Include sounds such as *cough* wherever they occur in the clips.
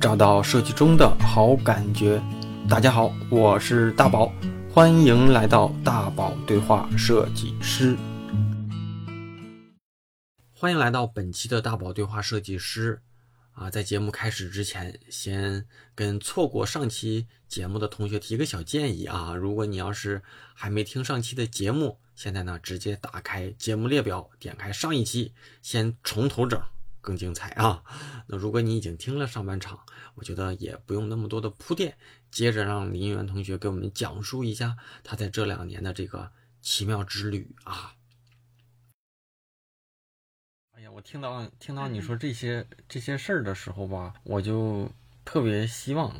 找到设计中的好感觉。大家好，我是大宝，欢迎来到大宝对话设计师。欢迎来到本期的大宝对话设计师。啊，在节目开始之前，先跟错过上期节目的同学提个小建议啊，如果你要是还没听上期的节目，现在呢直接打开节目列表，点开上一期，先从头整。更精彩啊！那如果你已经听了上半场，我觉得也不用那么多的铺垫，接着让林源同学给我们讲述一下他在这两年的这个奇妙之旅啊！哎呀，我听到听到你说这些这些事儿的时候吧，我就特别希望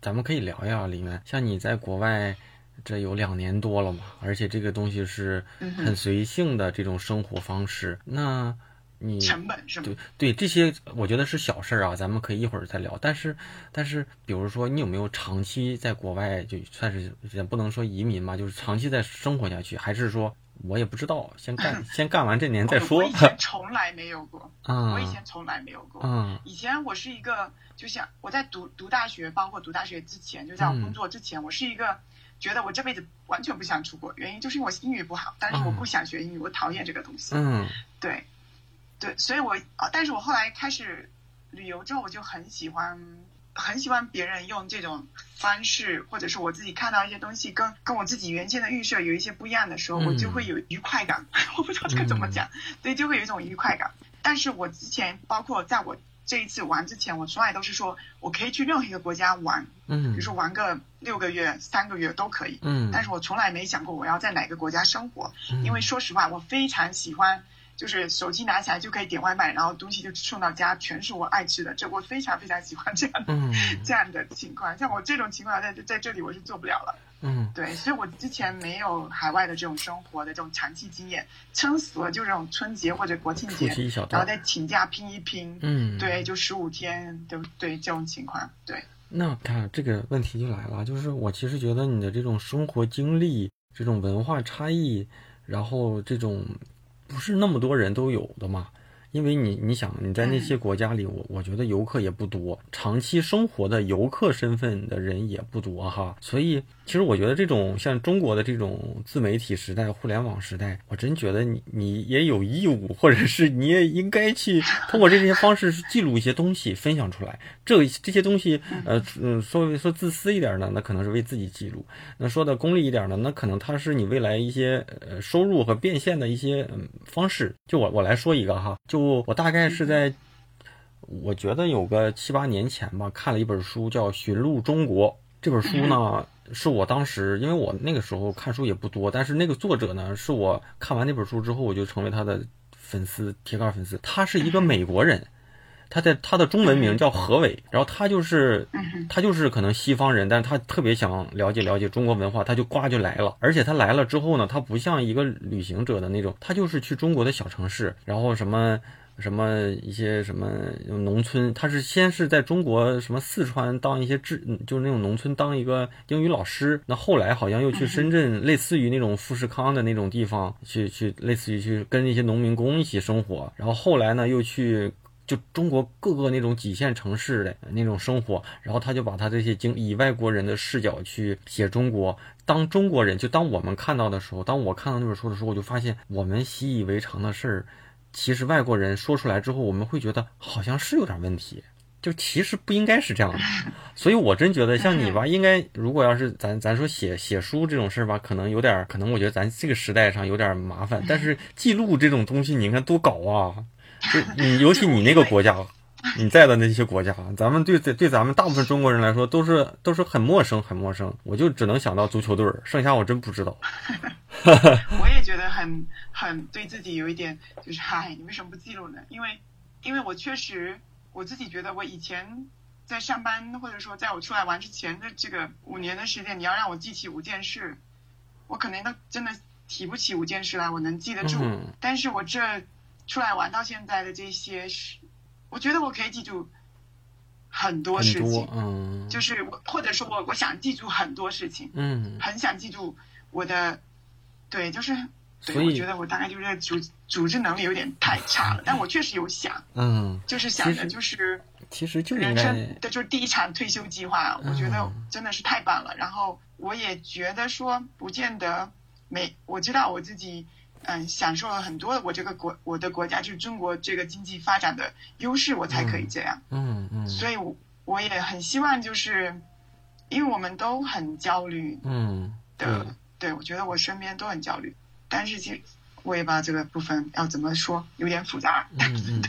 咱们可以聊一聊，林源。像你在国外这有两年多了嘛，而且这个东西是很随性的这种生活方式，那。你成本是吗？对对，这些我觉得是小事儿啊，咱们可以一会儿再聊。但是，但是，比如说，你有没有长期在国外，就算是也不能说移民嘛，就是长期在生活下去，还是说我也不知道，先干 *laughs* 先干完这年再说。*laughs* 我以前从来没有过，我以前从来没有过。嗯，以前我是一个，就像我在读读大学，包括读大学之前，就在我工作之前，我是一个觉得我这辈子完全不想出国，原因就是因为我英语不好，但是我不想学英语，我讨厌这个东西。嗯，对。对，所以我啊，但是我后来开始旅游之后，我就很喜欢，很喜欢别人用这种方式，或者是我自己看到一些东西跟跟我自己原先的预设有一些不一样的时候，我就会有愉快感。*laughs* 我不知道这个怎么讲，对，就会有一种愉快感。但是我之前，包括在我这一次玩之前，我从来都是说我可以去任何一个国家玩，嗯，比如说玩个六个月、三个月都可以，嗯，但是我从来没想过我要在哪个国家生活，因为说实话，我非常喜欢。就是手机拿起来就可以点外卖，然后东西就送到家，全是我爱吃的。这我非常非常喜欢这样的 *laughs* 这样的情况。像我这种情况在在这里我是做不了了。嗯，对，所以我之前没有海外的这种生活的这种长期经验，撑死了就这种春节或者国庆节，然后再请假拼一拼。嗯，对，就十五天，对对？这种情况，对。那看这个问题就来了，就是我其实觉得你的这种生活经历、这种文化差异，然后这种。不是那么多人都有的嘛。因为你，你想你在那些国家里，我我觉得游客也不多，长期生活的游客身份的人也不多哈。所以，其实我觉得这种像中国的这种自媒体时代、互联网时代，我真觉得你你也有义务，或者是你也应该去 *laughs* 通过这些方式记录一些东西，分享出来。这这些东西，呃嗯，说说自私一点呢，那可能是为自己记录；那说的功利一点呢，那可能它是你未来一些呃收入和变现的一些嗯方式。就我我来说一个哈，就。我大概是在，我觉得有个七八年前吧，看了一本书叫《寻路中国》。这本书呢，是我当时因为我那个时候看书也不多，但是那个作者呢，是我看完那本书之后，我就成为他的粉丝，铁杆粉丝。他是一个美国人，他的他的中文名叫何伟，然后他就是他就是可能西方人，但是他特别想了解了解中国文化，他就呱就来了。而且他来了之后呢，他不像一个旅行者的那种，他就是去中国的小城市，然后什么。什么一些什么农村，他是先是在中国什么四川当一些志，就是那种农村当一个英语老师。那后来好像又去深圳，类似于那种富士康的那种地方去去，类似于去跟那些农民工一起生活。然后后来呢，又去就中国各个那种几线城市的那种生活。然后他就把他这些经以外国人的视角去写中国，当中国人就当我们看到的时候，当我看到那本书的时候，我就发现我们习以为常的事儿。其实外国人说出来之后，我们会觉得好像是有点问题，就其实不应该是这样的。所以我真觉得像你吧，应该如果要是咱咱说写写书这种事儿吧，可能有点，可能我觉得咱这个时代上有点麻烦。但是记录这种东西，你看多搞啊！就你尤其你那个国家。你在的那些国家，咱们对对对咱们大部分中国人来说都是都是很陌生很陌生，我就只能想到足球队儿，剩下我真不知道。*laughs* 我也觉得很很对自己有一点就是嗨，你为什么不记录呢？因为因为我确实我自己觉得我以前在上班或者说在我出来玩之前的这个五年的时间，你要让我记起五件事，我可能都真的提不起五件事来，我能记得住。但是我这出来玩到现在的这些事。我觉得我可以记住很多事情，嗯，就是我或者说我我想记住很多事情，嗯，很想记住我的，对，就是，所以我觉得我大概就是组组织能力有点太差了，但我确实有想，嗯，就是想着就是其实就人生的就是第一场退休计划，我觉得真的是太棒了。然后我也觉得说，不见得每我知道我自己，嗯，享受了很多我这个国我的国家就是中国这个经济发展的优势，我才可以这样。嗯嗯。所以我也很希望就是，因为我们都很焦虑。嗯。的，对，我觉得我身边都很焦虑，但是其实。我也不知道这个部分要怎么说，有点复杂。*laughs*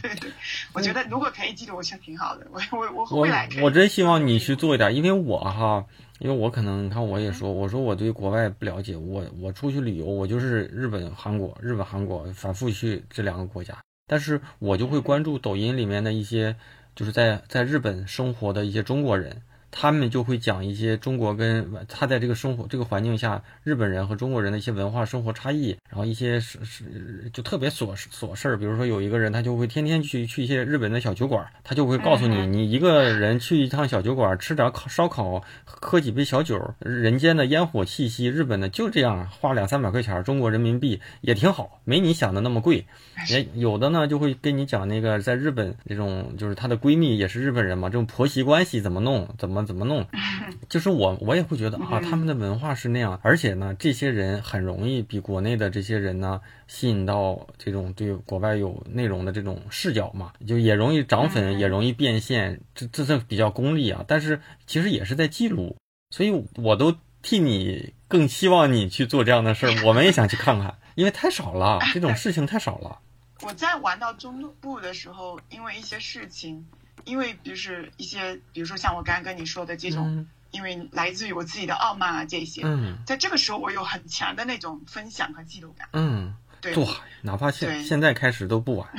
对对，我觉得如果可以记录，我觉得挺好的。我我我未来我真希望你去做一点，因为我哈，因为我可能你看我也说，我说我对国外不了解，我我出去旅游，我就是日本、韩国、日本、韩国反复去这两个国家，但是我就会关注抖音里面的一些，就是在在日本生活的一些中国人。他们就会讲一些中国跟他在这个生活这个环境下，日本人和中国人的一些文化生活差异，然后一些是是就特别琐琐事儿，比如说有一个人他就会天天去去一些日本的小酒馆，他就会告诉你，你一个人去一趟小酒馆吃点烤烧烤，喝几杯小酒，人间的烟火气息，日本的就这样，花两三百块钱中国人民币也挺好，没你想的那么贵。也有的呢就会跟你讲那个在日本这种就是她的闺蜜也是日本人嘛，这种婆媳关系怎么弄，怎么。怎么弄？*laughs* 就是我，我也会觉得啊，他们的文化是那样，而且呢，这些人很容易比国内的这些人呢吸引到这种对国外有内容的这种视角嘛，就也容易涨粉，也容易变现，这这这比较功利啊。但是其实也是在记录，所以我都替你更希望你去做这样的事儿。我们也想去看看，因为太少了，这种事情太少了。*laughs* 我在玩到中部的时候，因为一些事情。因为就是一些，比如说像我刚刚跟你说的这种，因为来自于我自己的傲慢啊这些，嗯在这个时候我有很强的那种分享和记录感。嗯，对，哪怕现现在开始都不晚。*laughs*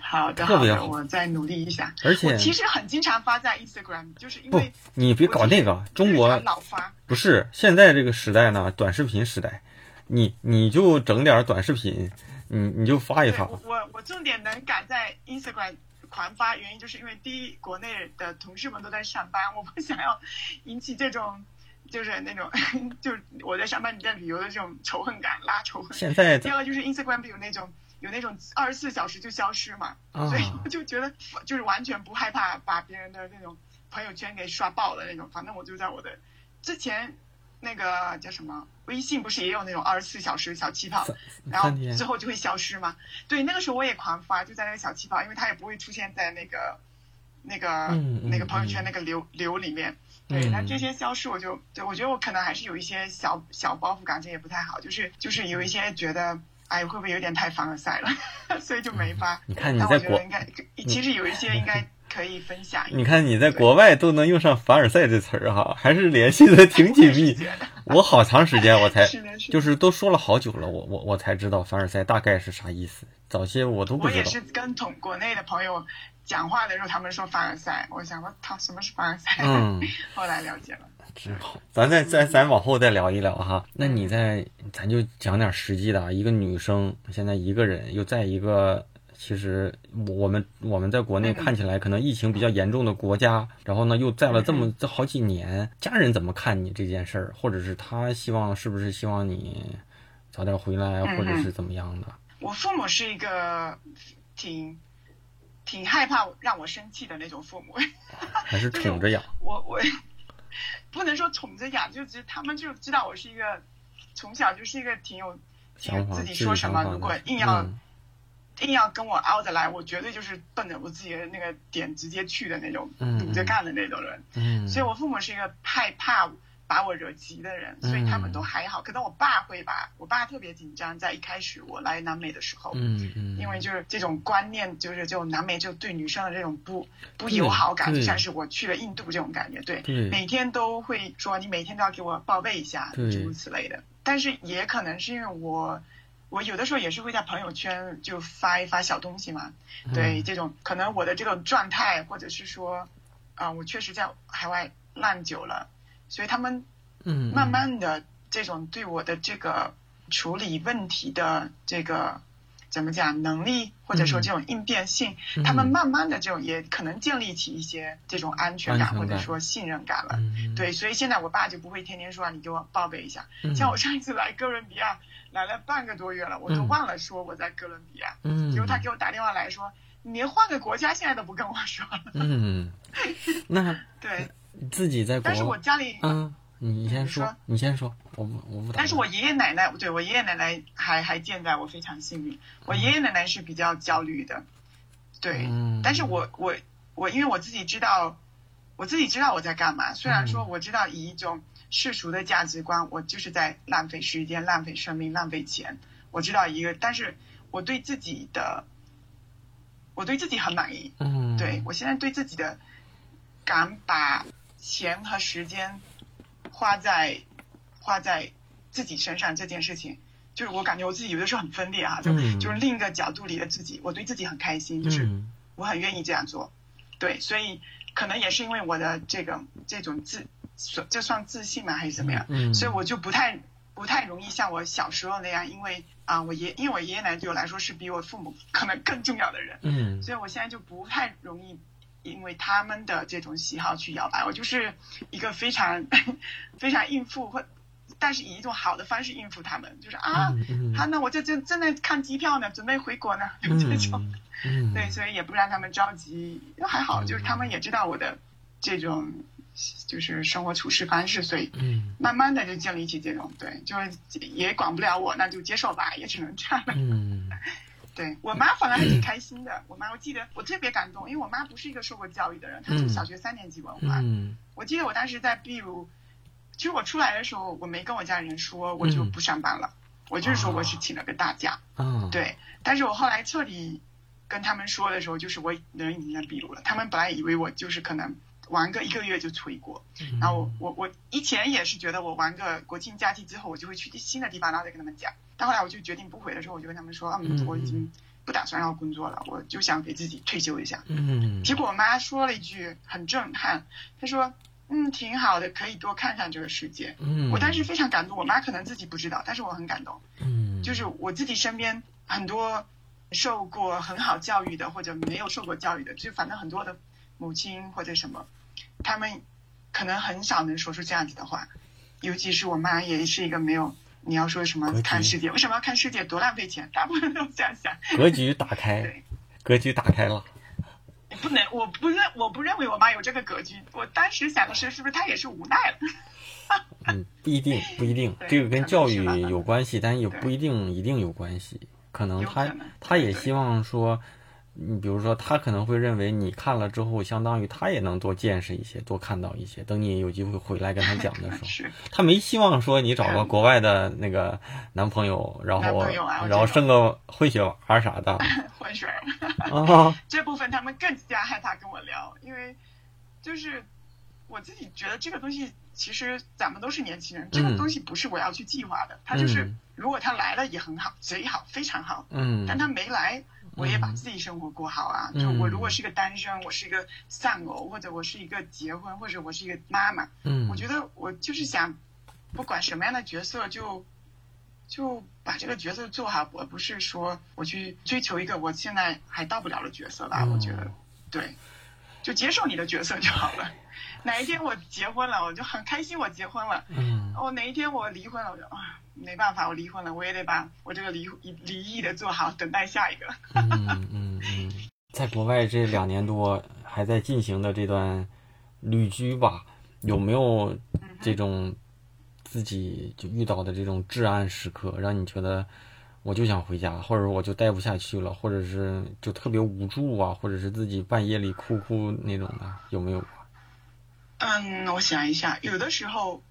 好的，好的，我再努力一下。而且其实很经常发在 Instagram，就是因为你别搞那个中国老发，不是现在这个时代呢，短视频时代，你你就整点短视频，你你就发一发。我我重点能赶在 Instagram。狂发原因就是因为第一，国内的同事们都在上班，我不想要引起这种，就是那种，就是我在上班你在旅游的这种仇恨感，拉仇恨。现在第二个就是 Instagram 有那种有那种二十四小时就消失嘛，所以我就觉得就是完全不害怕把别人的那种朋友圈给刷爆了那种，反正我就在我的之前。那个叫什么？微信不是也有那种二十四小时小气泡，然后之后就会消失吗？对，那个时候我也狂发，就在那个小气泡，因为它也不会出现在那个那个那个朋友圈那个流流里面。对，那这些消失，我就对我觉得我可能还是有一些小小包袱感，这也不太好。就是就是有一些觉得，哎，会不会有点太凡尔赛了？*laughs* 所以就没发。你看你在国，应该其实有一些应该。可以分享。你看你在国外都能用上凡尔赛这词儿哈，还是联系的挺紧密。*laughs* 我好长时间我才，*laughs* 就是都说了好久了，我我我才知道凡尔赛大概是啥意思。早些我都不知道。我也是跟同国内的朋友讲话的时候，他们说凡尔赛，我想说他什么是凡尔赛？嗯，*laughs* 后来了解了。真好，咱再再咱往后再聊一聊哈。那你再咱就讲点实际的，一个女生现在一个人又在一个。其实我们我们在国内看起来可能疫情比较严重的国家，然后呢又在了这么这好几年，家人怎么看你这件事儿，或者是他希望是不是希望你早点回来，或者是怎么样的？我父母是一个挺挺害怕让我生气的那种父母，*laughs* 还是 *laughs* 宠着养。我我不能说宠着养，就只他们就知道我是一个从小就是一个挺有想法，自己说什么，如果硬要。硬要跟我熬着来，我绝对就是奔着我自己的那个点直接去的那种，堵着干的那种人。嗯，所以我父母是一个害怕把我惹急的人，所以他们都还好。可能我爸会吧，我爸特别紧张，在一开始我来南美的时候，嗯嗯，因为就是这种观念，就是这种南美就对女生的这种不不友好感，就像是我去了印度这种感觉。对，每天都会说你每天都要给我报备一下，诸如此类的。但是也可能是因为我。我有的时候也是会在朋友圈就发一发小东西嘛，对这种可能我的这种状态，或者是说，啊，我确实在海外烂久了，所以他们，嗯，慢慢的这种对我的这个处理问题的这个怎么讲能力，或者说这种应变性，他们慢慢的这种也可能建立起一些这种安全感或者说信任感了，对，所以现在我爸就不会天天说你给我报备一下，像我上一次来哥伦比亚。来了半个多月了，我都忘了说我在哥伦比亚。嗯，结果他给我打电话来说：“你连换个国家现在都不跟我说了。嗯，那 *laughs* 对，自己在国，但是我家里，嗯，你先说，你先说，我不我不。但是我爷爷奶奶，对我爷爷奶奶还还健在，我非常幸运。我爷爷奶奶是比较焦虑的，对，但是我我我，因为我自己知道，我自己知道我在干嘛。虽然说我知道以一种世俗的价值观，我就是在浪费时间、浪费生命、浪费钱。我知道一个，但是我对自己的。我对自己很满意，嗯，对我现在对自己的敢把钱和时间花在花在自己身上这件事情，就是我感觉我自己有的时候很分裂哈，就就是另一个角度里的自己，我对自己很开心，就是我很愿意这样做，对，所以可能也是因为我的这个这种自，这算自信吗还是怎么样？嗯，所以我就不太不太容易像我小时候那样，因为。啊，我爷，因为我爷爷奶奶对我来说是比我父母可能更重要的人，嗯，所以我现在就不太容易因为他们的这种喜好去摇摆，我就是一个非常 *laughs* 非常应付或，但是以一种好的方式应付他们，就是啊，好，那我就正正在看机票呢，准备回国呢，就 *laughs* 这种，对，所以也不让他们着急，还好，就是他们也知道我的这种。就是生活处事方式，所以慢慢的就建立起这种对，就是也管不了我，那就接受吧，也只能这样了。嗯，对我妈反而还挺开心的。我妈，我记得我特别感动，因为我妈不是一个受过教育的人，她是小学三年级文化。嗯，我记得我当时在秘鲁，其实我出来的时候，我没跟我家人说我就不上班了，我就是说我是请了个大假。嗯，对，但是我后来彻底跟他们说的时候，就是我人已经在秘鲁了，他们本来以为我就是可能。玩个一个月就回国，然后我我我以前也是觉得我玩个国庆假期之后我就会去新的地方，然后再跟他们讲。但后来我就决定不回的时候，我就跟他们说，嗯，我已经不打算要工作了，我就想给自己退休一下。嗯。结果我妈说了一句很震撼，她说，嗯，挺好的，可以多看看这个世界。嗯。我当时非常感动，我妈可能自己不知道，但是我很感动。嗯。就是我自己身边很多受过很好教育的，或者没有受过教育的，就反正很多的。母亲或者什么，他们可能很少能说出这样子的话，尤其是我妈也是一个没有你要说什么看世界，为什么要看世界多浪费钱？大部分都这样想。格局打开，格局打开了。不能，我不认，我不认为我妈有这个格局。我当时想的是，是不是她也是无奈了？*laughs* 嗯，不一定，不一定，这个跟教育有关系，但也不一定一定有关系。可能她，她也希望说。你比如说，他可能会认为你看了之后，相当于他也能多见识一些，多看到一些。等你有机会回来跟他讲的时候，他没希望说你找个国外的那个男朋友，然后然后生个混血儿啥的。*laughs* 混血儿啊。*laughs* 这部分他们更加害怕跟我聊，因为就是我自己觉得这个东西，其实咱们都是年轻人，这个东西不是我要去计划的。他就是如果他来了也很好，贼好，非常好。嗯。但他没来。我也把自己生活过好啊！就我如果是个单身，我是一个丧偶，或者我是一个结婚，或者我是一个妈妈，嗯，我觉得我就是想，不管什么样的角色，就就把这个角色做好，我不是说我去追求一个我现在还到不了的角色吧。我觉得，对，就接受你的角色就好了。哪一天我结婚了，我就很开心，我结婚了。嗯，我哪一天我离婚了，我就啊。没办法，我离婚了，我也得把我这个离离异的做好，等待下一个。嗯嗯嗯，在国外这两年多还在进行的这段旅居吧，有没有这种自己就遇到的这种至暗时刻，让你觉得我就想回家，或者我就待不下去了，或者是就特别无助啊，或者是自己半夜里哭哭那种的，有没有？嗯，我想一下，有的时候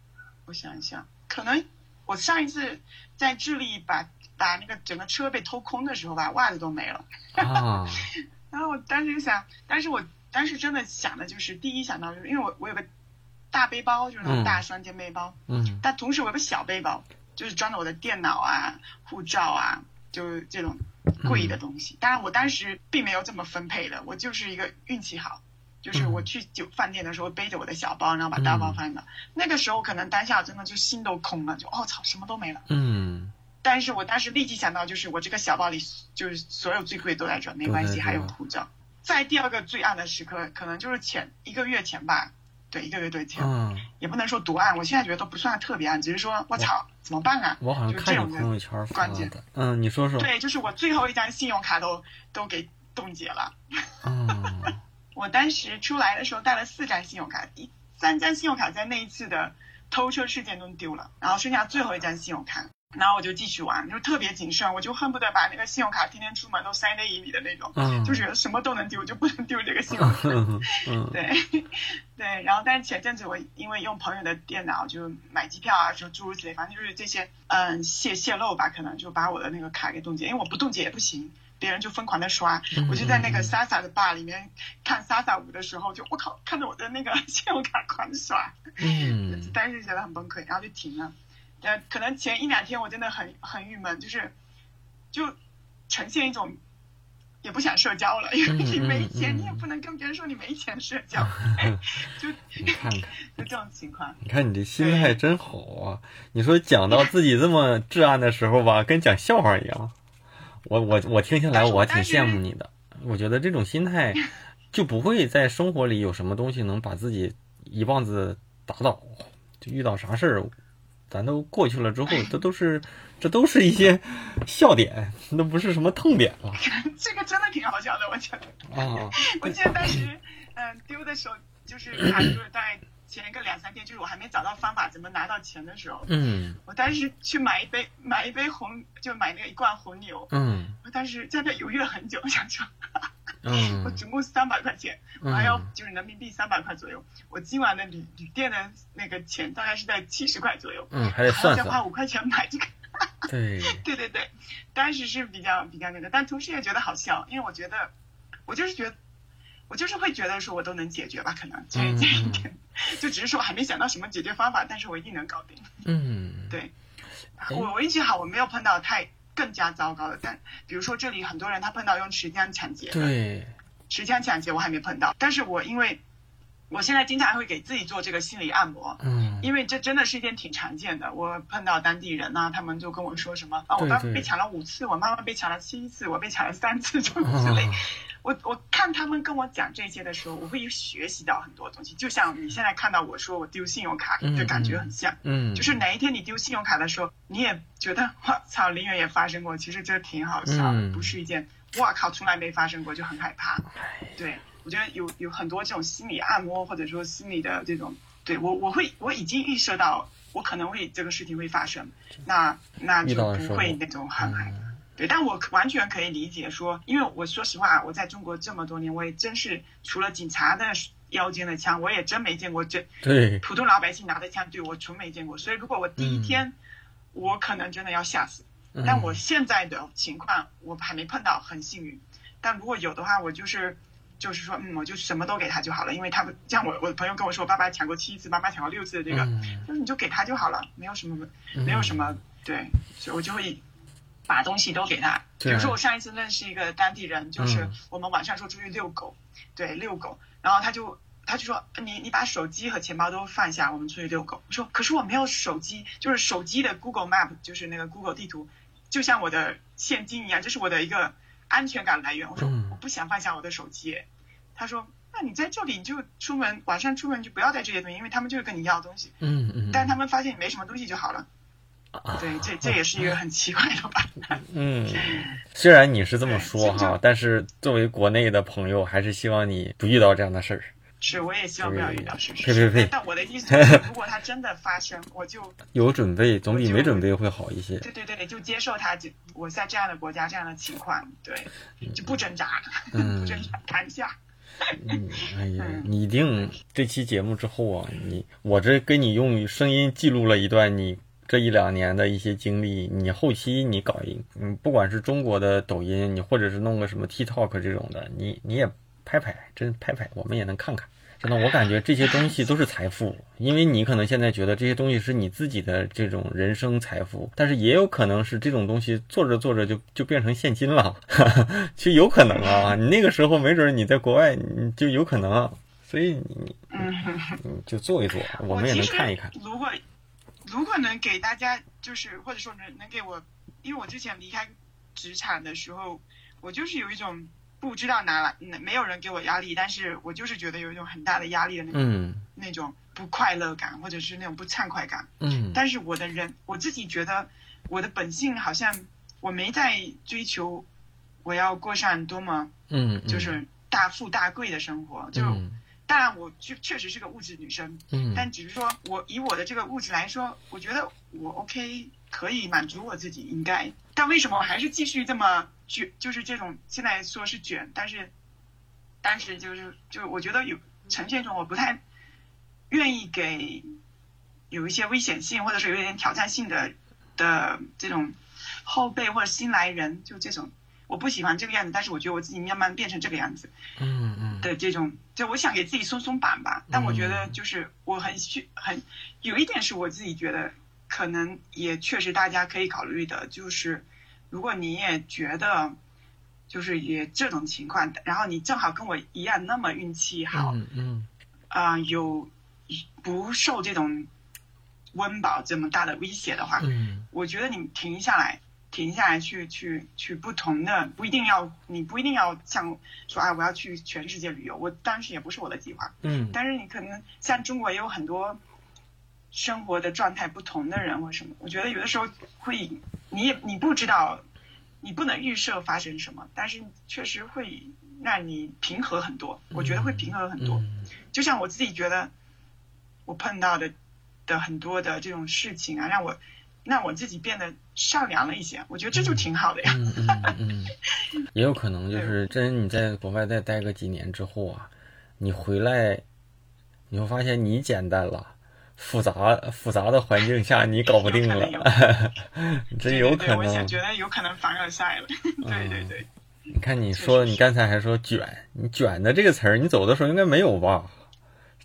我想一下，可能。我上一次在智利把把那个整个车被偷空的时候吧，袜子都没了。啊！*laughs* 然后我当时就想，但是我当时真的想的就是，第一想到就是，因为我我有个大背包，就是那种大双肩背包。嗯。但同时我有个小背包，就是装着我的电脑啊、护照啊，就是这种贵的东西。当然我当时并没有这么分配的，我就是一个运气好。就是我去酒饭店的时候，背着我的小包，然后把大包放的。那个时候可能当下真的就心都空了，就哦操，什么都没了。嗯。但是我当时立即想到，就是我这个小包里，就是所有最贵都在这，没关系，还有护照。在第二个最暗的时刻，可能就是前一个月前吧，对，一个月对前。嗯。也不能说多暗，我现在觉得都不算特别暗，只是说我操，怎么办啊？我好像看你朋友圈发的。嗯，你说说。对，就是我最后一张信用卡都都给。冻结了。*laughs* 我当时出来的时候带了四张信用卡，一三张信用卡在那一次的偷车事件中丢了，然后剩下最后一张信用卡。然后我就继续玩，就特别谨慎，我就恨不得把那个信用卡天天出门都塞内衣里的那种，就觉得什么都能丢，就不能丢这个信用卡。对，对。然后，但是前阵子我因为用朋友的电脑就买机票啊，就诸如此类，反正就是这些，嗯，泄泄露吧，可能就把我的那个卡给冻结，因为我不冻结也不行，别人就疯狂的刷。我就在那个 Sasa 的 bar 里面看 Sasa 舞的时候，就我靠，看着我的那个信用卡狂刷，嗯，*laughs* 当时觉得很崩溃，然后就停了。呃，可能前一两天我真的很很郁闷，就是就呈现一种也不想社交了，*laughs* 因为你没钱，你也不能跟别人说你没钱社交，*laughs* 就你看看，就这种情况。你看你这心态真好啊！你说讲到自己这么至暗的时候吧，跟讲笑话一样。我我我听下来，我挺羡慕你的。我觉得这种心态 *laughs* 就不会在生活里有什么东西能把自己一棒子打倒，就遇到啥事儿。咱都过去了之后，这都是，这都是一些笑点，那不是什么痛点了。*laughs* 这个真的挺好笑的，我觉得。啊。*laughs* 我记得当时，嗯，丢的时候，就是卡就是在前一个两三天，就是我还没找到方法怎么拿到钱的时候。嗯。我当时去买一杯买一杯红，就买那个一罐红牛。嗯。我当时在那犹豫了很久，想说。嗯，*laughs* 我总共三百块钱，我还要就是人民币三百块左右。我今晚的旅旅店的那个钱大概是在七十块左右。嗯，还得算算。再花五块钱买这个。对。*laughs* 对对对，当时是比较比较那个，但同时也觉得好笑，因为我觉得，我就是觉得，我就是会觉得说我都能解决吧，可能这这一点，*laughs* 就只是说还没想到什么解决方法，但是我一定能搞定。嗯。对，我我运气好，我没有碰到太。更加糟糕的，但比如说这里很多人他碰到用持枪抢劫，对，持枪抢劫我还没碰到，但是我因为我现在经常会给自己做这个心理按摩，嗯，因为这真的是一件挺常见的。我碰到当地人呐，他们就跟我说什么啊，我爸被抢了五次，我妈妈被抢了七次，我被抢了三次，这种之类。我我看他们跟我讲这些的时候，我会学习到很多东西。就像你现在看到我说我丢信用卡，就感觉很像。嗯。就是哪一天你丢信用卡的时候，你也觉得我操，林远也发生过，其实这挺好笑，不是一件哇靠，从来没发生过就很害怕。对，我觉得有有很多这种心理按摩或者说心理的这种，对我我会我已经预设到我可能会这个事情会发生，那那就不会那种很害怕。对，但我完全可以理解说，因为我说实话，我在中国这么多年，我也真是除了警察的腰间的枪，我也真没见过这对普通老百姓拿的枪，对我纯没见过。所以如果我第一天，我可能真的要吓死。但我现在的情况，我还没碰到，很幸运。但如果有的话，我就是就是说，嗯，我就什么都给他就好了，因为他们像我我的朋友跟我说，爸爸抢过七次，妈妈抢过六次的这个，就是你就给他就好了，没有什么没有什么对，所以我就会。把东西都给他，比如说我上一次认识一个当地人，就是我们晚上说出去遛狗，对，遛狗，然后他就他就说你你把手机和钱包都放下，我们出去遛狗。我说可是我没有手机，就是手机的 Google Map，就是那个 Google 地图，就像我的现金一样，这是我的一个安全感来源。我说我不想放下我的手机，他说那你在这里就出门晚上出门就不要带这些东西，因为他们就是跟你要东西，嗯嗯，但他们发现你没什么东西就好了。对，这这也是一个很奇怪的吧？*laughs* 嗯，虽然你是这么说哈，但是作为国内的朋友，还是希望你不遇到这样的事儿。是，我也希望不要遇到。是呸呸呸！但我的意思是，*laughs* 如果它真的发生，我就有准备，总比没准备会好一些。对对对，就接受它，就我在这样的国家这样的情况，对，就不挣扎，*laughs* 不挣扎，谈下。嗯，哎呀，你一定这期节目之后啊，你我这给你用声音记录了一段你。这一两年的一些经历，你后期你搞一，嗯，不管是中国的抖音，你或者是弄个什么 TikTok 这种的，你你也拍拍，真拍拍，我们也能看看。真的，我感觉这些东西都是财富，因为你可能现在觉得这些东西是你自己的这种人生财富，但是也有可能是这种东西做着做着就就变成现金了，其实有可能啊。你那个时候没准你在国外，你就有可能，所以你嗯，就做一做，我们也能看一看。如果如果能给大家，就是或者说能能给我，因为我之前离开职场的时候，我就是有一种不知道哪来，没有人给我压力，但是我就是觉得有一种很大的压力的那种那种不快乐感，或者是那种不畅快感。嗯。但是我的人，我自己觉得我的本性好像我没在追求我要过上多么嗯，就是大富大贵的生活。就当然，我确确实是个物质女生，嗯，但只是说我以我的这个物质来说，我觉得我 OK 可以满足我自己，应该。但为什么我还是继续这么卷？就是这种现在说是卷，但是，但是就是就我觉得有呈现一种我不太愿意给有一些危险性或者是有点挑战性的的这种后辈或者新来人，就这种我不喜欢这个样子。但是我觉得我自己慢慢变成这个样子，嗯嗯的这种，就我想给自己松松绑吧。但我觉得就是我很需很有一点是我自己觉得。可能也确实大家可以考虑的，就是如果你也觉得，就是也这种情况，然后你正好跟我一样那么运气好，嗯嗯，啊，有不受这种温饱这么大的威胁的话，嗯，我觉得你停下来，停下来去去去不同的，不一定要你不一定要像说啊，我要去全世界旅游，我当时也不是我的计划，嗯，但是你可能像中国也有很多。生活的状态不同的人或什么，我觉得有的时候会，你也你不知道，你不能预设发生什么，但是确实会让你平和很多。我觉得会平和很多。就像我自己觉得，我碰到的的很多的这种事情啊，让我让我自己变得善良了一些。我觉得这就挺好的呀。嗯嗯嗯。*laughs* 也有可能就是真你在国外再待个几年之后啊，你回来，你会发现你简单了。复杂复杂的环境下，你搞不定了，真有可能。我觉得有可能凡尔赛了。对对对。你看，你说你刚才还说卷，你卷的这个词儿，你走的时候应该没有吧？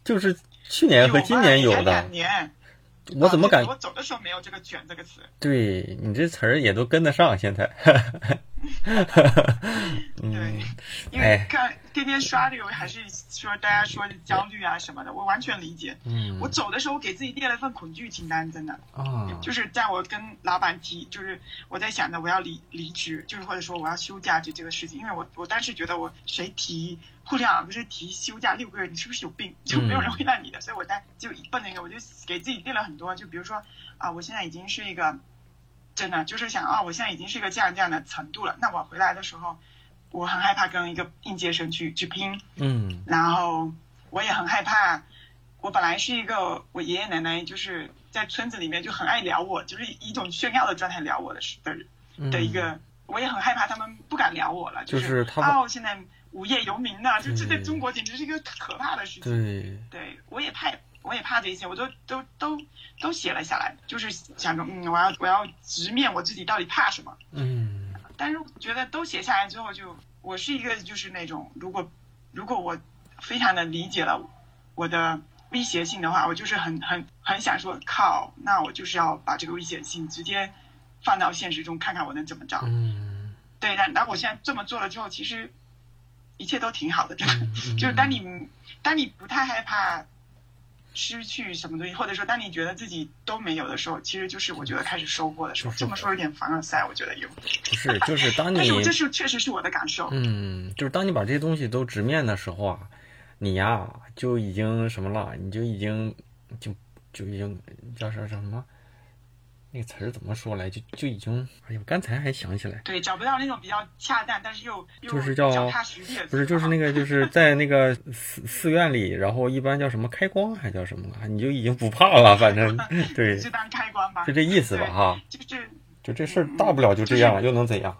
就是去年和今年有的。年。我怎么感？我走的时候没有这个“卷”这个词。*laughs* 对你这词儿也都跟得上，现在。*laughs* 对，*laughs* 因为看天天刷这个，还是说大家说焦虑啊什么的，我完全理解。嗯。我走的时候，我给自己列了一份恐惧清单，真的。啊。就是在我跟老板提，就是我在想着我要离离职，就是或者说我要休假这这个事情，因为我我当时觉得我谁提互联网不是提休假六个月，你是不是有病？*laughs* 就没有人会让你的，所以我当就奔那个，我就给自己列了很多，就比如说啊，我现在已经是一个。真的就是想啊，我现在已经是一个这样这样的程度了。那我回来的时候，我很害怕跟一个应届生去去拼。嗯。然后我也很害怕，我本来是一个我爷爷奶奶就是在村子里面就很爱聊我，就是一种炫耀的状态聊我的的的一个，我也很害怕他们不敢聊我了。就是他哦，现在无业游民呢，就这在中国简直是一个可怕的事情。对。对，我也怕。我也怕这些，我都都都都写了下来，就是想着，嗯，我要我要直面我自己到底怕什么。嗯。但是我觉得都写下来之后，就我是一个就是那种，如果如果我非常的理解了我的威胁性的话，我就是很很很想说，靠，那我就是要把这个危险性直接放到现实中，看看我能怎么着。嗯。对，但但我现在这么做了之后，其实一切都挺好的，真的。*laughs* 就是当你当你不太害怕。失去什么东西，或者说当你觉得自己都没有的时候，其实就是我觉得开始收获的时候。这么说有点凡尔赛，我觉得有。不是，就是当你，*laughs* 但是我这是确实是我的感受。嗯，就是当你把这些东西都直面的时候啊，你呀就已经什么了，你就已经就就已经叫啥什么。那个词儿怎么说来？就就已经，哎呦，刚才还想起来。对，找不到那种比较恰当，但是又就是叫。不是，就是那个，就是在那个 *laughs* 寺寺院里，然后一般叫什么开光，还叫什么了？你就已经不怕了，反正 *laughs* 对。就当开光吧。就这意思吧，哈。就是。就这事儿，大不了就这样，又能怎样？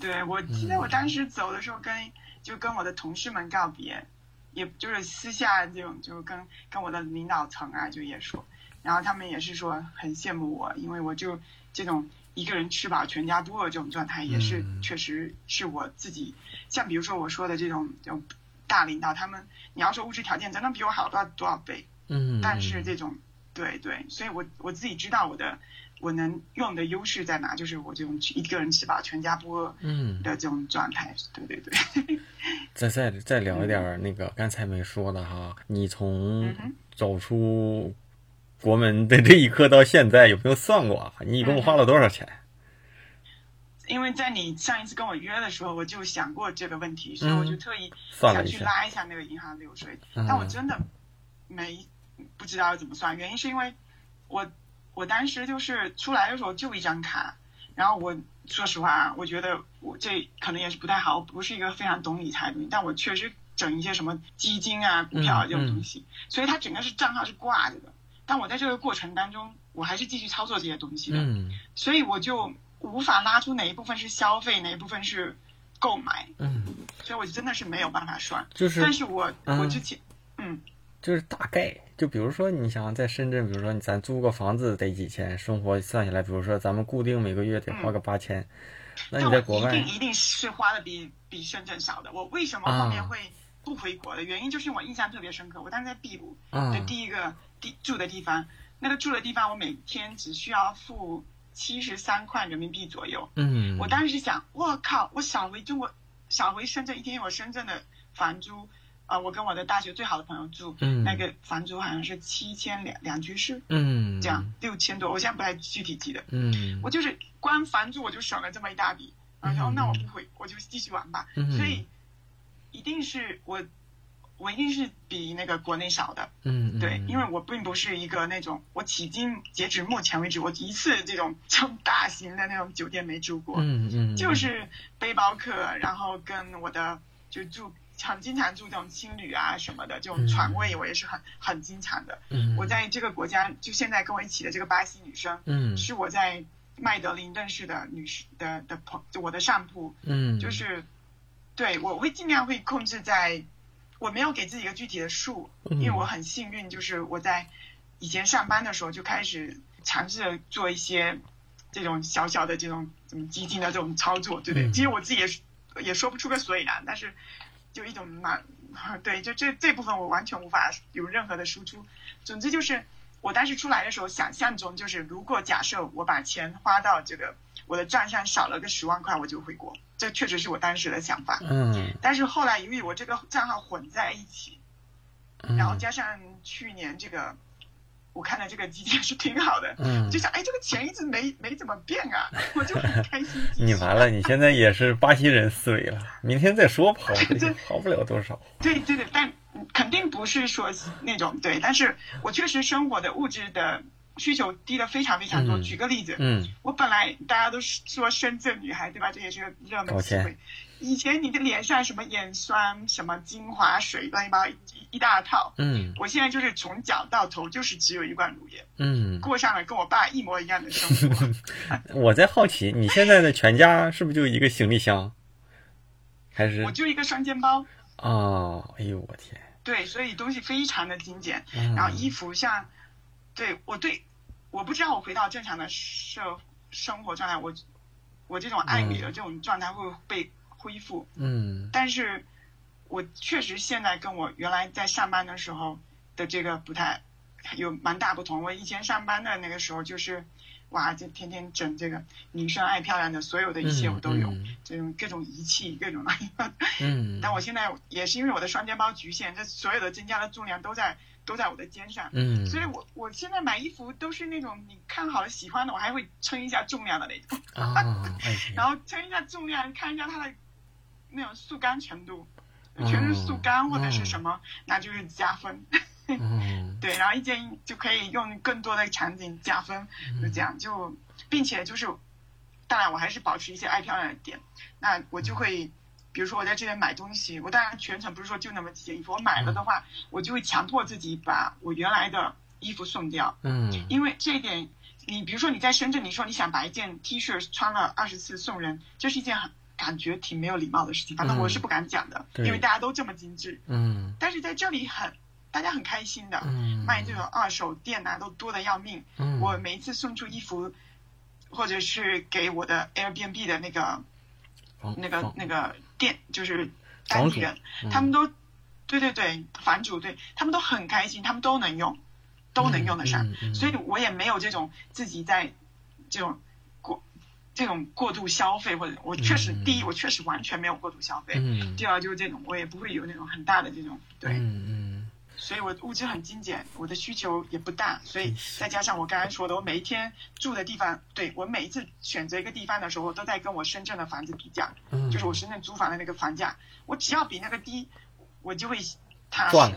对，我记得我当时走的时候，跟就跟我的同事们告别，也就是私下就就跟跟我的领导层啊，就也说。然后他们也是说很羡慕我，因为我就这种一个人吃饱全家不饿这种状态，也是确实是我自己。像比如说我说的这种这种大领导，他们你要说物质条件真的比我好多少多少倍，嗯，但是这种对对，所以我我自己知道我的我能用的优势在哪，就是我这种一个人吃饱全家不饿的这种状态，对对对。*laughs* *laughs* 再再再聊一点那个刚才没说的哈，你从走出。国门的这一刻到现在有没有算过啊？你一共花了多少钱？因为在你上一次跟我约的时候，我就想过这个问题，所以我就特意想去拉一下那个银行流水。但我真的没不知道要怎么算，原因是因为我我当时就是出来的时候就一张卡，然后我说实话，我觉得我这可能也是不太好，不是一个非常懂理财的，但我确实整一些什么基金啊、股票这种东西，所以它整个是账号是挂着的。但我在这个过程当中，我还是继续操作这些东西的，所以我就无法拉出哪一部分是消费，哪一部分是购买。嗯，所以我真的是没有办法算。就是，但是我我之前，嗯，就是大概，就比如说你想在深圳，比如说咱租个房子得几千，生活算下来，比如说咱们固定每个月得花个八千，那你在国外一定一定是花的比比深圳少的。我为什么后面会不回国的原因，就是我印象特别深刻。我当时在秘鲁就第一个。地住的地方，那个住的地方，我每天只需要付七十三块人民币左右。嗯，我当时想，我靠，我想回中国，想回深圳一天，我深圳的房租，啊，我跟我的大学最好的朋友住，那个房租好像是七千两两居室，嗯，这样六千多，我现在不太具体记得。嗯，我就是光房租我就省了这么一大笔，然后那我不回，我就继续玩吧。嗯所以一定是我。我一定是比那个国内少的，嗯，对，因为我并不是一个那种，我迄今截止目前为止，我一次这种这种大型的那种酒店没住过，嗯嗯，就是背包客，然后跟我的就住很经常住这种青旅啊什么的，这种床位我也是很很经常的。嗯，我在这个国家就现在跟我一起的这个巴西女生，嗯，是我在麦德林认识的女士的的朋，就我的上铺，嗯，就是对我会尽量会控制在。我没有给自己一个具体的数，因为我很幸运，就是我在以前上班的时候就开始尝试做一些这种小小的这种怎么基金的这种操作，对不对？其实我自己也也说不出个所以然，但是就一种蛮 *laughs* 对，就这这部分我完全无法有任何的输出。总之就是我当时出来的时候，想象中就是如果假设我把钱花到这个我的账上少了个十万块，我就回国。这确实是我当时的想法，嗯，但是后来因为我这个账号混在一起，然后加上去年这个，我看的这个基金是挺好的，嗯，就想哎，这个钱一直没没怎么变啊，*laughs* 我就很开心。*laughs* 你完了，你现在也是巴西人思维了，明天再说吧，好不了多少。对对对，但肯定不是说那种对，但是我确实生活的物质的。需求低的非常非常多。举个例子，嗯，我本来大家都说深圳女孩，对吧？这也是个热门词汇。以前你的脸上什么眼霜、什么精华水，乱七八糟一一大套。嗯，我现在就是从脚到头就是只有一罐乳液。嗯，过上了跟我爸一模一样的生活。*laughs* 我在好奇，你现在的全家是不是就一个行李箱？还是我就一个双肩包。哦，哎呦我天！对，所以东西非常的精简，然后衣服像。对我对，我不知道我回到正常的社生活状态，我我这种爱美的这种状态会被恢复。嗯。但是，我确实现在跟我原来在上班的时候的这个不太有蛮大不同。我以前上班的那个时候就是，哇，就天天整这个女生爱漂亮的所有的一切我都有，这种各种仪器各种。*laughs* 嗯。但我现在也是因为我的双肩包局限，这所有的增加的重量都在。都在我的肩上，嗯，所以我我现在买衣服都是那种你看好了喜欢的，我还会称一下重量的那种，*laughs* 啊，然后称一下重量，看一下它的那种速干程度，全是速干或者是什么，那就是加分，嗯，*laughs* 对，然后一件就可以用更多的场景加分，就这样就，并且就是，当然我还是保持一些爱漂亮的点，那我就会。比如说我在这边买东西，我当然全程不是说就那么几件衣服，我买了的话，我就会强迫自己把我原来的衣服送掉。嗯，因为这一点，你比如说你在深圳，你说你想把一件 T 恤穿了二十次送人，这是一件很感觉挺没有礼貌的事情。反正我是不敢讲的，因为大家都这么精致。嗯，但是在这里很，大家很开心的，卖这种二手店啊都多的要命。嗯，我每一次送出衣服，或者是给我的 Airbnb 的那个。那个那个店就是当地人，他们都对对对房主对他们都很开心，他们都能用，都能用得上，所以我也没有这种自己在这种过这种过度消费，或者我确实第一我确实完全没有过度消费，第二就是这种我也不会有那种很大的这种对。所以我物质很精简，我的需求也不大，所以再加上我刚才说的，我每一天住的地方，对我每一次选择一个地方的时候，我都在跟我深圳的房子比价，就是我深圳租房的那个房价，我只要比那个低，我就会踏实。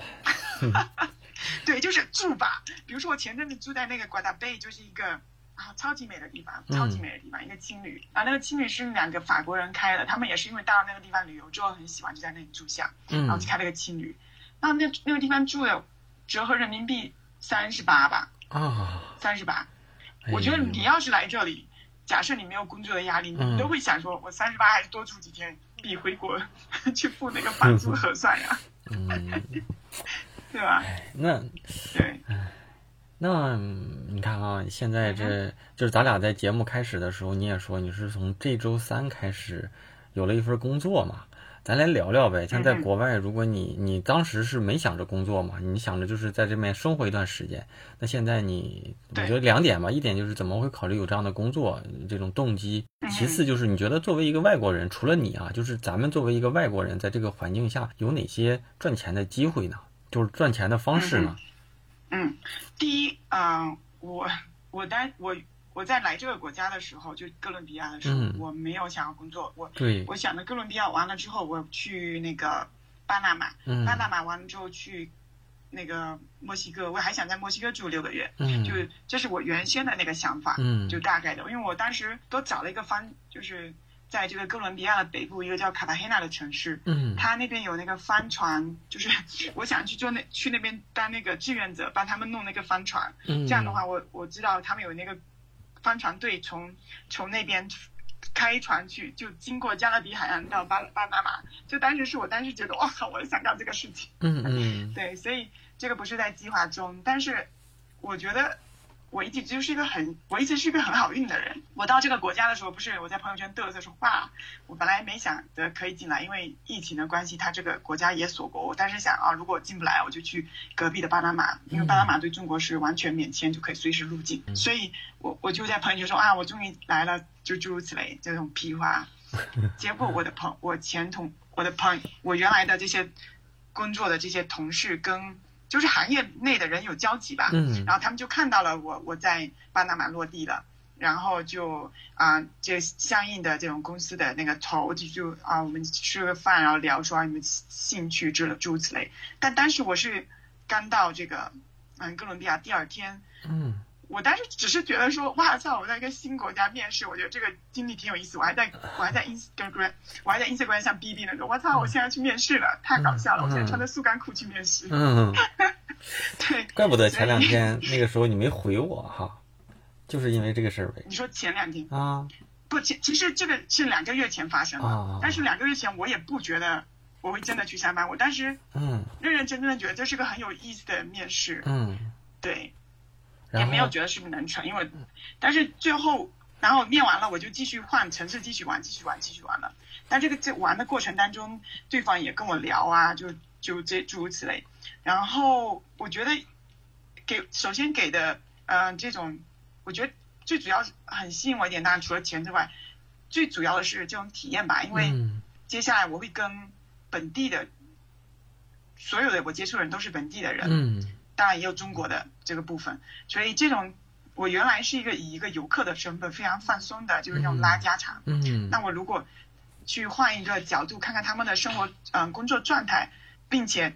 *laughs* 对，就是住吧。比如说我前阵子住在那个瓜达贝，就是一个啊，超级美的地方，超级美的地方，一个青旅啊，那个青旅是两个法国人开的，他们也是因为到了那个地方旅游之后很喜欢，就在那里住下，然后就开了个青旅。那那那个地方住的折合人民币三十八吧，啊，三十八。我觉得你要是来这里，假设你没有工作的压力，你都会想说，我三十八还是多住几天，比回国 *laughs* 去付那个房租合算呀，嗯 *laughs* 对吧？那对。那你看啊，现在这就是咱俩在节目开始的时候，你也说你是从这周三开始有了一份工作嘛？咱来聊聊呗。像在国外，如果你你当时是没想着工作嘛，你想着就是在这边生活一段时间。那现在你，我觉得两点吧，一点就是怎么会考虑有这样的工作这种动机，其次就是你觉得作为一个外国人，除了你啊，就是咱们作为一个外国人，在这个环境下有哪些赚钱的机会呢？就是赚钱的方式呢？嗯，第一，啊，我我当我我在来这个国家的时候，就哥伦比亚的时候，我没有想要工作，我我想着哥伦比亚完了之后，我去那个巴拿马，巴拿马完了之后去那个墨西哥，我还想在墨西哥住六个月，就这是我原先的那个想法，就大概的，因为我当时都找了一个方，就是。在这个哥伦比亚的北部，一个叫卡塔黑纳的城市，嗯，他那边有那个帆船，就是 *laughs* 我想去做那去那边当那个志愿者，帮他们弄那个帆船。嗯，这样的话，我我知道他们有那个帆船队从从那边开船去，就经过加勒比海岸到巴巴拿马。就当时是我当时觉得，哇靠，我想干这个事情。嗯嗯，对，所以这个不是在计划中，但是我觉得。我一直就是一个很，我一直是一个很好运的人。我到这个国家的时候，不是我在朋友圈嘚瑟说哇，我本来没想着可以进来，因为疫情的关系，他这个国家也锁国。我当时想啊，如果进不来，我就去隔壁的巴拿马，因为巴拿马对中国是完全免签，就可以随时入境。所以我我就在朋友圈说啊，我终于来了，就诸如此类这种屁话。*laughs* 结果我的朋，我前同我的朋，我原来的这些工作的这些同事跟。就是行业内的人有交集吧，嗯，然后他们就看到了我我在巴拿马落地了，然后就啊，这相应的这种公司的那个头就就啊，我们吃个饭，然后聊说你们兴趣之诸如此类。但当时我是刚到这个嗯哥伦比亚第二天，嗯。我当时只是觉得说，哇操！我在一个新国家面试，我觉得这个经历挺有意思。我还在我还在 Instagram，我还在 Instagram 上逼逼那个，我操！我现在去面试了，太搞笑了！我现在穿着速干裤去面试。嗯，*laughs* 对，怪不得前两天那个时候你没回我哈，就是因为这个事儿呗。你说前两天啊？不，其其实这个是两个月前发生的，但是两个月前我也不觉得我会真的去上班。我当时嗯，认认真真的觉得这是个很有意思的面试。嗯，对。也没有觉得是不是能成，因为，但是最后，然后面完了，我就继续换城市，继续玩，继续玩，继续玩了。但这个在玩的过程当中，对方也跟我聊啊，就就这诸如此类。然后我觉得，给首先给的，嗯，这种，我觉得最主要很吸引我一点，当然除了钱之外，最主要的是这种体验吧。因为接下来我会跟本地的所有的我接触的人都是本地的人。嗯。当然也有中国的这个部分，所以这种我原来是一个以一个游客的身份非常放松的，就是那种拉家常。嗯。那我如果去换一个角度看看他们的生活，嗯，工作状态，并且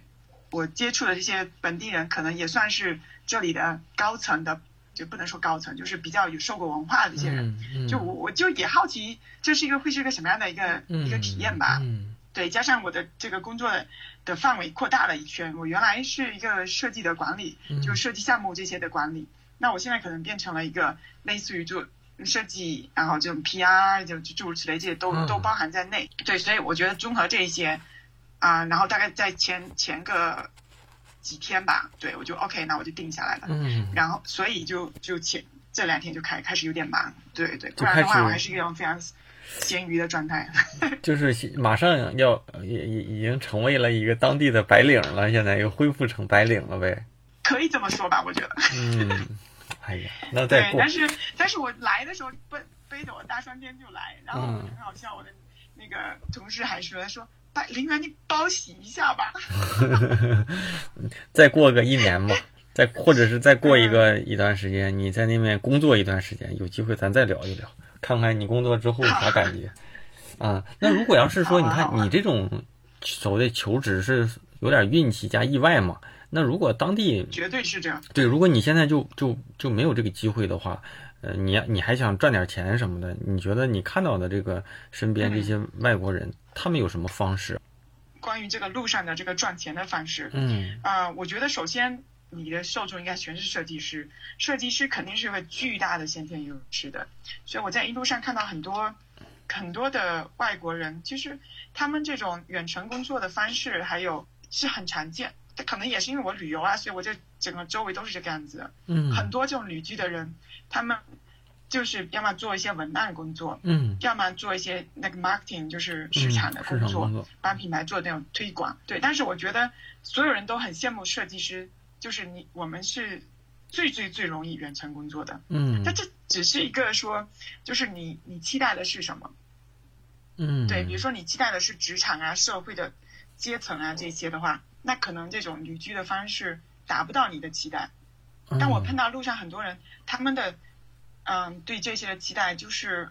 我接触的这些本地人，可能也算是这里的高层的，就不能说高层，就是比较有受过文化的这些人。嗯。就我我就也好奇，这是一个会是一个什么样的一个一个体验吧。嗯。对，加上我的这个工作的范围扩大了一圈。我原来是一个设计的管理，就设计项目这些的管理。那我现在可能变成了一个类似于就设计，然后这种 PR 就诸如此类，这些都都包含在内。对，所以我觉得综合这一些啊，然后大概在前前个几天吧，对我就 OK，那我就定下来了。嗯。然后，所以就就前这两天就开开始有点忙，对对，不然的话我还是一种非常。咸鱼的状态，*laughs* 就是马上要也已已经成为了一个当地的白领了，现在又恢复成白领了呗？可以这么说吧，我觉得。嗯，哎呀，那 *laughs* 再对。但是但是我来的时候背背着我大双肩就来，然后很好笑，我的那个同事还说说，把林源你包洗一下吧。*laughs* 再过个一年吧，再或者是再过一个一段时间，你在那边工作一段时间，有机会咱再聊一聊。看看你工作之后啥感觉，啊，那如果要是说，你看你这种所谓的求职是有点运气加意外嘛。那如果当地绝对是这样，对，如果你现在就就就没有这个机会的话，呃，你你还想赚点钱什么的，你觉得你看到的这个身边这些外国人，他们有什么方式？关于这个路上的这个赚钱的方式，嗯，啊，我觉得首先你的受众应该全是设计师，设计师肯定是个巨大的先天优势的，所以我在一路上看到很多很多的外国人，其实他们这种远程工作的方式还有是很常见。可能也是因为我旅游啊，所以我就整个周围都是这个样子。嗯，很多这种旅居的人，他们就是要么做一些文案工作，嗯，要么做一些那个 marketing，就是市场的工作，帮品牌做那种推广。对，但是我觉得所有人都很羡慕设计师，就是你我们是最最最容易远程工作的。嗯，但这只是一个说，就是你你期待的是什么？嗯，对，比如说你期待的是职场啊、社会的阶层啊这些的话。那可能这种旅居的方式达不到你的期待，但我碰到路上很多人，他们的嗯对这些的期待就是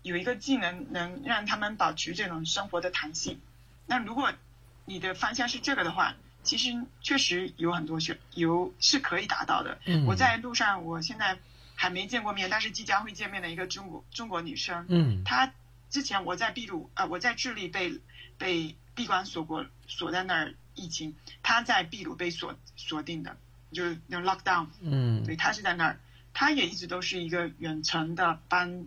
有一个技能能让他们保持这种生活的弹性。那如果你的方向是这个的话，其实确实有很多选有是可以达到的。我在路上，我现在还没见过面，但是即将会见面的一个中国中国女生，嗯，她之前我在秘鲁呃我在智利被被闭关锁国锁在那儿。疫情，她在秘鲁被锁锁定的，就是那 lockdown，嗯，对她是在那儿，她也一直都是一个远程的帮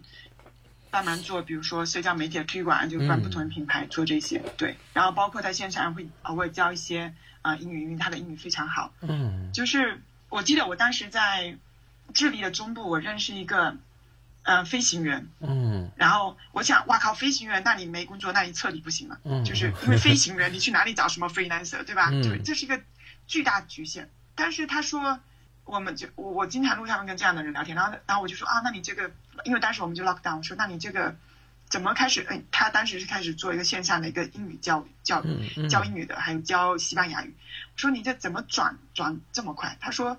帮忙做，比如说社交媒体的推广，就帮不同的品牌做这些，对，然后包括在线上会偶尔教一些啊英语，因为他的英语非常好，嗯，就是我记得我当时在智利的中部，我认识一个。嗯，飞行员。嗯。然后我想，哇靠，飞行员，那你没工作，那你彻底不行了。嗯。就是 *laughs* 因为飞行员，你去哪里找什么 freelancer，对吧？嗯。对，这是一个巨大局限。但是他说，我们就我我经常路上跟这样的人聊天，然后然后我就说啊，那你这个，因为当时我们就 lock down，我说那你这个怎么开始？哎，他当时是开始做一个线上的一个英语教育教育教英语的，还有教西班牙语。我说你这怎么转转这么快？他说。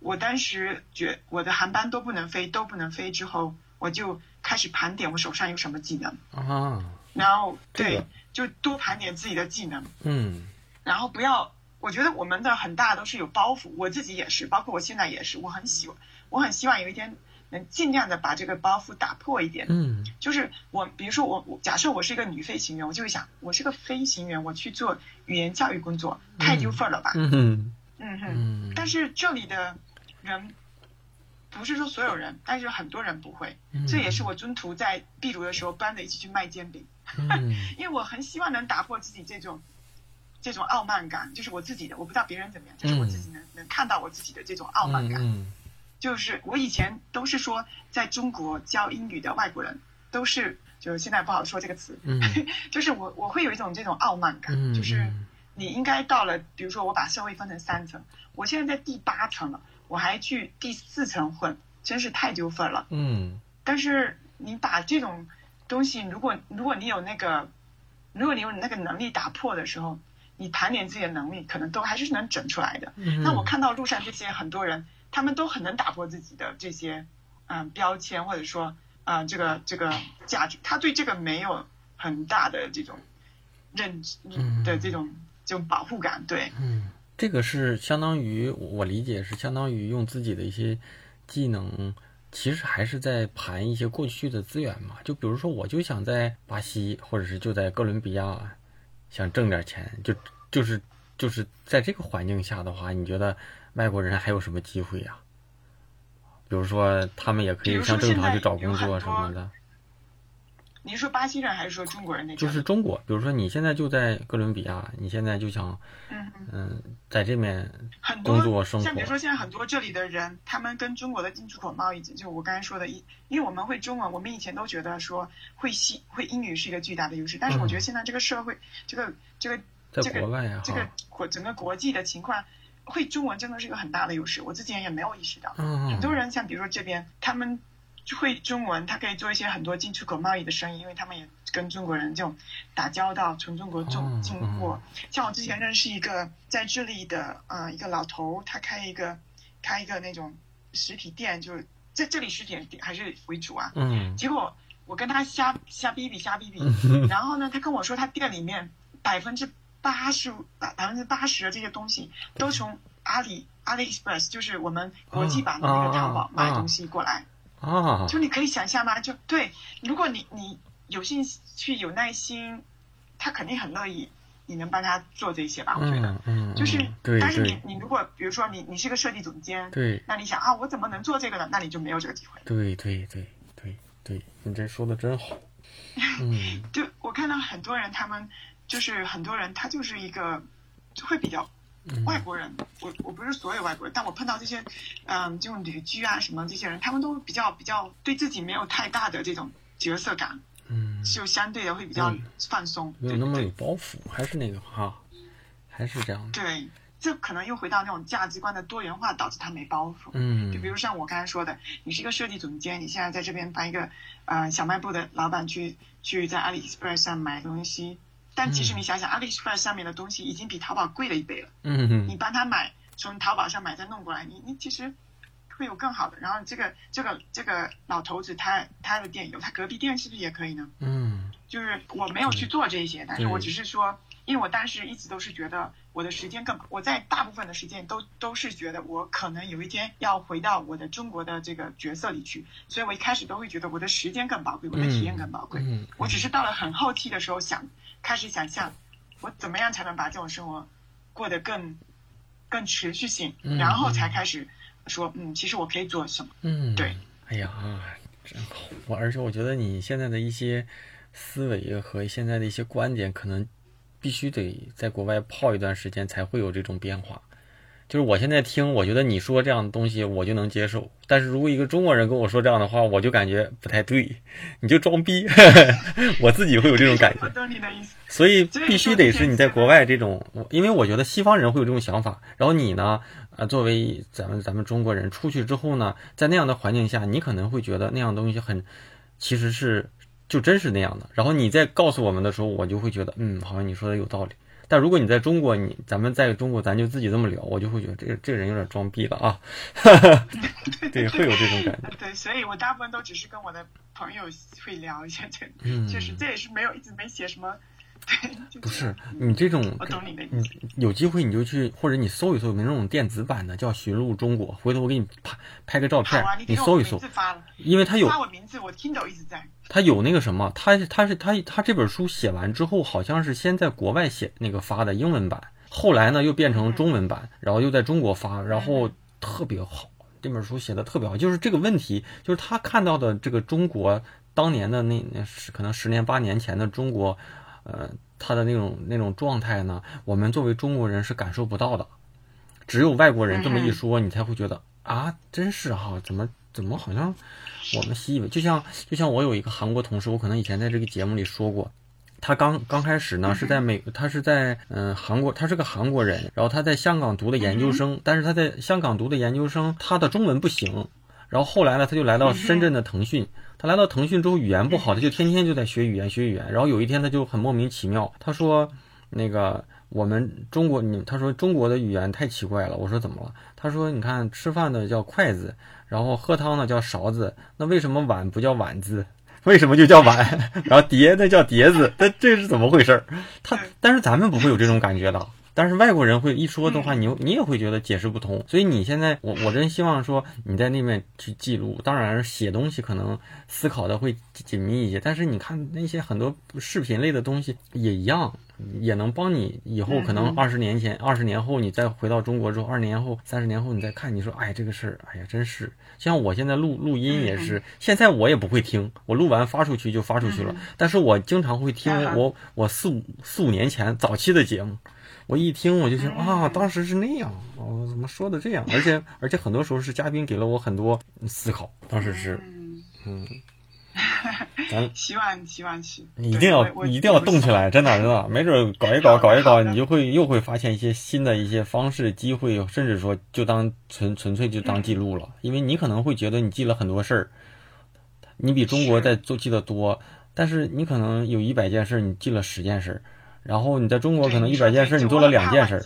我当时觉我的航班都不能飞，都不能飞之后，我就开始盘点我手上有什么技能啊，然后对，就多盘点自己的技能，嗯，然后不要，我觉得我们的很大都是有包袱，我自己也是，包括我现在也是，我很喜，我很希望有一天能尽量的把这个包袱打破一点，嗯，就是我，比如说我，我假设我是一个女飞行员，我就会想，我是个飞行员，我去做语言教育工作，太丢份了吧，嗯哼，嗯哼，但是这里的。人不是说所有人，但是很多人不会。这也是我中途在秘鲁的时候搬着一起去卖煎饼，*laughs* *laughs* 因为我很希望能打破自己这种这种傲慢感，就是我自己的，我不知道别人怎么样，就是我自己能能看到我自己的这种傲慢感。就是我以前都是说，在中国教英语的外国人都是，就是现在不好说这个词，*laughs* 就是我我会有一种这种傲慢感，就是你应该到了，比如说我把社会分成三层，我现在在第八层了。我还去第四层混，真是太丢份了。嗯，但是你把这种东西，如果如果你有那个，如果你有那个能力打破的时候，你盘点自己的能力，可能都还是能整出来的。嗯那我看到路上这些很多人，他们都很能打破自己的这些嗯标签，或者说嗯这个这个价值，他对这个没有很大的这种认知的这种这种保护感，对。嗯。这个是相当于我理解是相当于用自己的一些技能，其实还是在盘一些过去的资源嘛。就比如说，我就想在巴西或者是就在哥伦比亚想挣点钱，就就是就是在这个环境下的话，你觉得外国人还有什么机会呀？比如说，他们也可以像正常去找工作什么的。你是说巴西人还是说中国人那？就是中国，比如说你现在就在哥伦比亚，你现在就想，嗯嗯，在这边很工作生活。像比如说现在很多这里的人，他们跟中国的进出口贸易，就我刚才说的，因因为我们会中文，我们以前都觉得说会西会英语是一个巨大的优势，但是我觉得现在这个社会，这个这个这个这个国整个国际的情况，会中文真的是一个很大的优势。我之前也没有意识到，很多人像比如说这边他们。会中文，他可以做一些很多进出口贸易的生意，因为他们也跟中国人这种打交道，从中国中进货。像我之前认识一个在智利的呃一个老头，他开一个开一个那种实体店，就是在这里实体店还是为主啊。嗯。结果我跟他瞎瞎逼逼瞎逼逼，*laughs* 然后呢，他跟我说他店里面百分之八十百百分之八十的这些东西都从阿里阿里 Express，就是我们国际版的那个淘宝买东西过来。啊，就你可以想象吗？就对，如果你你有兴趣、有耐心，他肯定很乐意，你能帮他做这些吧？我觉得，嗯，就是，但是你你如果比如说你你是个设计总监，对，那你想啊，我怎么能做这个呢？那你就没有这个机会。对对对对对，你这说的真好。嗯，*laughs* 就我看到很多人，他们就是很多人，他就是一个就会比较。外国人，我我不是所有外国人，但我碰到这些，嗯，这种旅居啊什么这些人，他们都比较比较对自己没有太大的这种角色感，嗯，就相对的会比较放松，没有那么有包袱，还是那个哈，还是这样。对，这可能又回到那种价值观的多元化导致他没包袱。嗯，就比如像我刚才说的，你是一个设计总监，你现在在这边帮一个呃小卖部的老板去去在阿里 Express 上买东西。但其实你想想，AliExpress 上面的东西已经比淘宝贵了一倍了。嗯你帮他买，从淘宝上买再弄过来，你你其实会有更好的。然后这个这个这个老头子他他的店有，他隔壁店是不是也可以呢？嗯。就是我没有去做这些，但是我只是说，因为我当时一直都是觉得我的时间更，我在大部分的时间都都是觉得我可能有一天要回到我的中国的这个角色里去，所以我一开始都会觉得我的时间更宝贵，我的体验更宝贵。嗯。我只是到了很后期的时候想。开始想象，我怎么样才能把这种生活过得更更持续性，然后才开始说，嗯，其实我可以做什么？嗯，对。哎呀，真好！我而且我觉得你现在的一些思维和现在的一些观点，可能必须得在国外泡一段时间，才会有这种变化。就是我现在听，我觉得你说这样的东西我就能接受，但是如果一个中国人跟我说这样的话，我就感觉不太对，你就装逼，*laughs* 我自己会有这种感觉。所以必须得是你在国外这种，因为我觉得西方人会有这种想法，然后你呢，呃，作为咱们咱们中国人出去之后呢，在那样的环境下，你可能会觉得那样东西很，其实是就真是那样的。然后你再告诉我们的时候，我就会觉得，嗯，好像你说的有道理。但如果你在中国，你咱们在中国，咱就自己这么聊，我就会觉得这个这个人有点装逼了啊，*laughs* 对，会有这种感觉。*laughs* 对，所以我大部分都只是跟我的朋友会聊一下这，*laughs* 就是这也是没有一直没写什么。对不是你这种，我懂你的意思。有机会你就去，或者你搜一搜，有没有那种电子版的叫《寻路中国》，回头我给你拍拍个照片，你搜一搜。因为他有发我名字，我听到一直在。他有那个什么，他他是他他这本书写完之后，好像是先在国外写那个发的英文版，后来呢又变成中文版，然后又在中国发，然后特别好。这本书写的特别好，就是这个问题，就是他看到的这个中国当年的那那是可能十年八年前的中国。呃，他的那种那种状态呢，我们作为中国人是感受不到的，只有外国人这么一说，你才会觉得啊，真是哈，怎么怎么好像我们习以为，就像就像我有一个韩国同事，我可能以前在这个节目里说过，他刚刚开始呢是在美，他是在嗯韩国，他是个韩国人，然后他在香港读的研究生，但是他在香港读的研究生，他的中文不行，然后后来呢，他就来到深圳的腾讯。他来到腾讯之后，语言不好，他就天天就在学语言，学语言。然后有一天，他就很莫名其妙，他说：“那个我们中国，你他说中国的语言太奇怪了。”我说：“怎么了？”他说：“你看，吃饭的叫筷子，然后喝汤的叫勺子，那为什么碗不叫碗字？为什么就叫碗？然后碟那叫碟子？那这是怎么回事？他但是咱们不会有这种感觉的。”但是外国人会一说的话，你你也会觉得解释不通。所以你现在，我我真希望说你在那边去记录。当然，写东西可能思考的会紧密一些。但是你看那些很多视频类的东西也一样，也能帮你以后可能二十年前、二十年后你再回到中国之后，二十年后、三十年后你再看，你说哎这个事儿，哎呀真是。像我现在录录音也是，现在我也不会听，我录完发出去就发出去了。但是我经常会听我我四五四五年前早期的节目。我一听我就想啊，当时是那样，哦，怎么说的这样？而且而且很多时候是嘉宾给了我很多思考。当时是，嗯，咱希望希望是，你一定要一定要动起来，真的真的，没准搞一搞搞一搞，你就会又会发现一些新的一些方式、机会，甚至说就当纯纯粹就当记录了。因为你可能会觉得你记了很多事儿，你比中国在做记得多，但是你可能有一百件事，你记了十件事。然后你在中国可能一百件事，你做了两件事。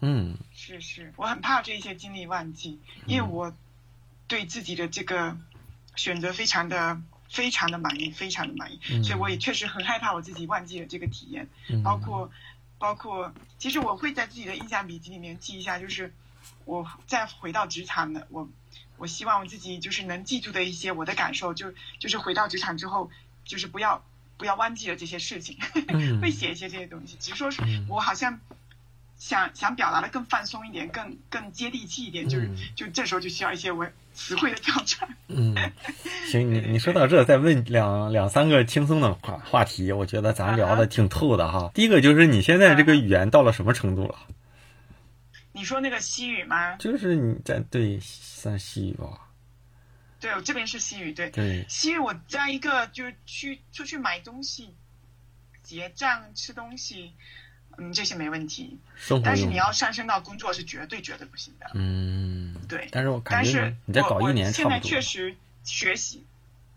嗯，是是，我很怕这些经历忘记，因为我对自己的这个选择非常的非常的满意，非常的满意，所以我也确实很害怕我自己忘记了这个体验。包括包括其实我会在自己的印象笔记里面记一下，就是我再回到职场的我，我希望我自己就是能记住的一些我的感受，就就是回到职场之后，就是不要不要忘记了这些事情，*laughs* 会写一些这些东西，只是说是我好像。想想表达的更放松一点，更更接地气一点，就是就这时候就需要一些文词汇的挑战。嗯，行，你你说到这，再问两两三个轻松的话话题，我觉得咱聊的挺透的哈。第一个就是你现在这个语言到了什么程度了？你说那个西语吗？就是你在对算西语吧？对，我这边是西语，对对，西语我在一个就是去出去买东西、结账、吃东西。嗯，这些没问题，但是你要上升到工作是绝对绝对不行的。嗯，对。但是我但是你再搞一年现在确实学习，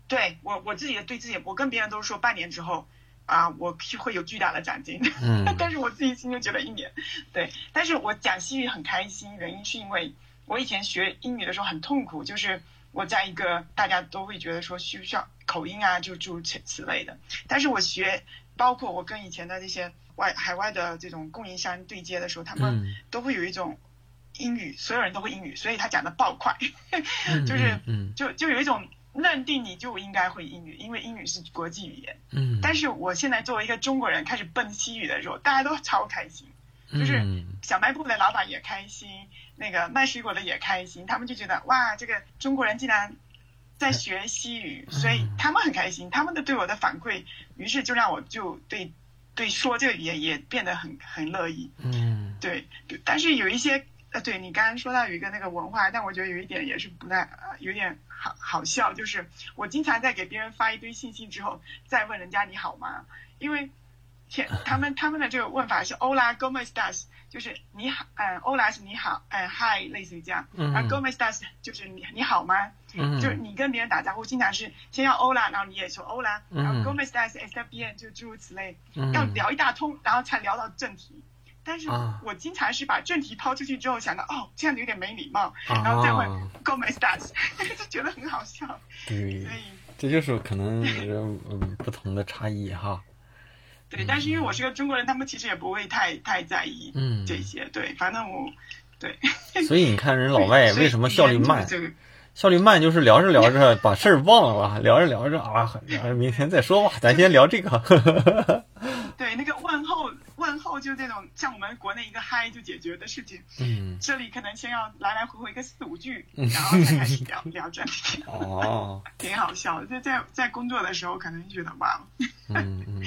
对我我自己的对自己，我跟别人都说半年之后啊，我会有巨大的长进。嗯。*laughs* 但是我自己心里觉得一年，对。但是我讲西语很开心，原因是因为我以前学英语的时候很痛苦，就是我在一个大家都会觉得说需不需要口音啊，就诸如此此类的。但是我学，包括我跟以前的那些。外海外的这种供应商对接的时候，他们都会有一种英语，所有人都会英语，所以他讲的爆快，*laughs* 就是就就有一种认定你就应该会英语，因为英语是国际语言。嗯。但是我现在作为一个中国人开始奔西语的时候，大家都超开心，就是小卖部的老板也开心，那个卖水果的也开心，他们就觉得哇，这个中国人竟然在学西语，所以他们很开心，他们的对我的反馈，于是就让我就对。对，说这个语言也变得很很乐意。嗯，对，但是有一些呃，对你刚刚说到有一个那个文化，但我觉得有一点也是不太有点好好笑，就是我经常在给别人发一堆信息之后，再问人家你好吗？因为。前他们他们的这个问法是 Hola, ¿cómo estás？就是你好，嗯，Hola 是你好，嗯，Hi 类似于这样，而，¿cómo estás？就是你你好吗？嗯，就是你跟别人打招呼，经常是先要 Hola，然后你也说 Hola，然后 ¿cómo estás? ¿Está bien？就诸如此类，要聊一大通，然后才聊到正题。但是我经常是把正题抛出去之后，想到哦，这样子有点没礼貌，然后再问 ¿cómo estás？*laughs* 就觉得很好笑。对，所以这就是可能嗯不同的差异哈。对，但是因为我是个中国人，他们其实也不会太太在意嗯这些。对，反正我对。所以你看，人老外 *laughs* 为什么效率慢？效率慢就是聊着聊着把事儿忘了，聊着聊着啊，明天再说吧，*laughs* 咱先聊这个。*laughs* 对，那个问候问候就这种像我们国内一个嗨就解决的事情。嗯。这里可能先要来来回回个四五句，然后再开始聊聊正题。哦。挺好笑的，在在在工作的时候可能觉得忘了。嗯嗯。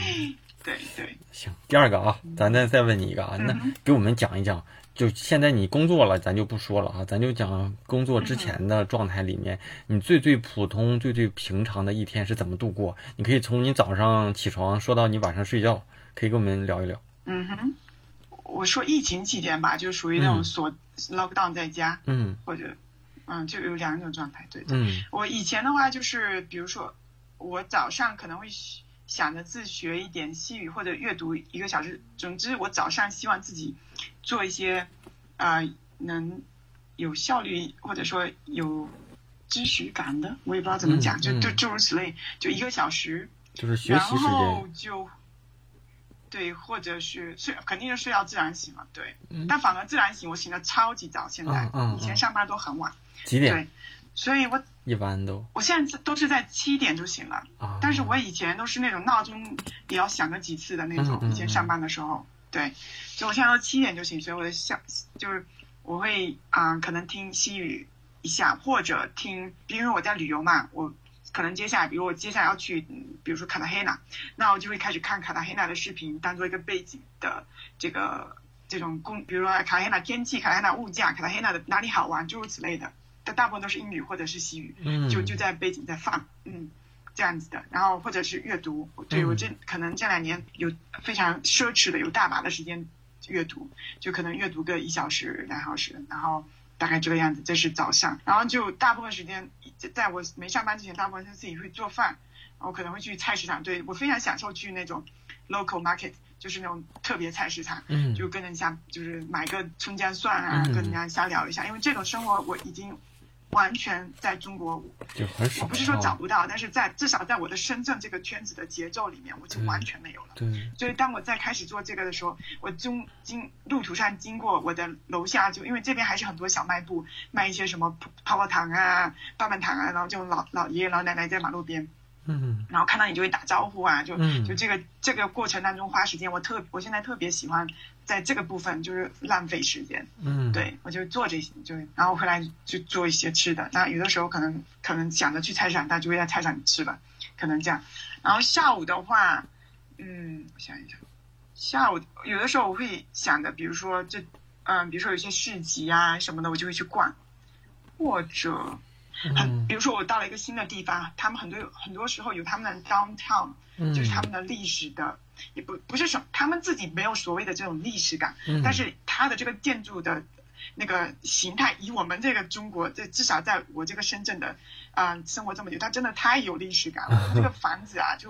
对对，行，第二个啊，咱再再问你一个啊，那给我们讲一讲，就现在你工作了，咱就不说了啊，咱就讲工作之前的状态里面，你最最普通、最最平常的一天是怎么度过？你可以从你早上起床说到你晚上睡觉，可以跟我们聊一聊。嗯哼，我说疫情期间吧，就属于那种锁 lock down 在家，嗯，或者嗯，就有两种状态，对，嗯，我以前的话就是，比如说我早上可能会。想着自学一点西语或者阅读一个小时，总之我早上希望自己做一些啊能有效率或者说有知识感的，我也不知道怎么讲，就就诸如此类，就一个小时，就是学习时间，然后就对，或者是睡，肯定是睡到自然醒了，对，但反而自然醒，我醒的超级早，现在以前上班都很晚，几点？对，所以我。一般都，我现在都是在七点就醒了，但是我以前都是那种闹钟也要响个几次的那种。以前上班的时候，对，所以我现在都七点就醒，所以我的下就是我会啊，可能听西语一下，或者听，因为我在旅游嘛，我可能接下来，比如我接下来要去，比如说卡塔黑纳，那我就会开始看卡塔黑纳的视频，当做一个背景的这个这种公，比如说卡塔黑纳天气、卡塔黑纳物价、卡塔黑纳的哪里好玩，诸如此类的。大部分都是英语或者是西语，就就在背景在放，嗯，这样子的。然后或者是阅读，对我这可能这两年有非常奢侈的，有大把的时间阅读，就可能阅读个一小时、两小时，然后大概这个样子。这是早上，然后就大部分时间在我没上班之前，大部分是自己会做饭，然后可能会去菜市场。对我非常享受去那种 local market，就是那种特别菜市场，就跟人家就是买个葱姜蒜啊，跟人家瞎聊一下。因为这种生活我已经。完全在中国，就很少。我不是说找不到，但是在至少在我的深圳这个圈子的节奏里面，我就完全没有了。对。所以当我在开始做这个的时候，我中经路途上经过我的楼下，就因为这边还是很多小卖部，卖一些什么泡泡糖啊、棒棒糖啊，然后就老老爷爷老奶奶在马路边。嗯，然后看到你就会打招呼啊，就就这个这个过程当中花时间，我特我现在特别喜欢在这个部分就是浪费时间，嗯，对我就做这些，就然后回来就做一些吃的。那有的时候可能可能想着去菜市场，他就会在菜市场吃吧，可能这样。然后下午的话，嗯，我想一想，下午有的时候我会想着，比如说这，嗯，比如说有些市集啊什么的，我就会去逛，或者。很，比如说我到了一个新的地方，他们很多很多时候有他们的 downtown，就是他们的历史的，也不不是什，他们自己没有所谓的这种历史感，但是它的这个建筑的那个形态，以我们这个中国，这至少在我这个深圳的，嗯，生活这么久，它真的太有历史感了。*laughs* 这个房子啊，就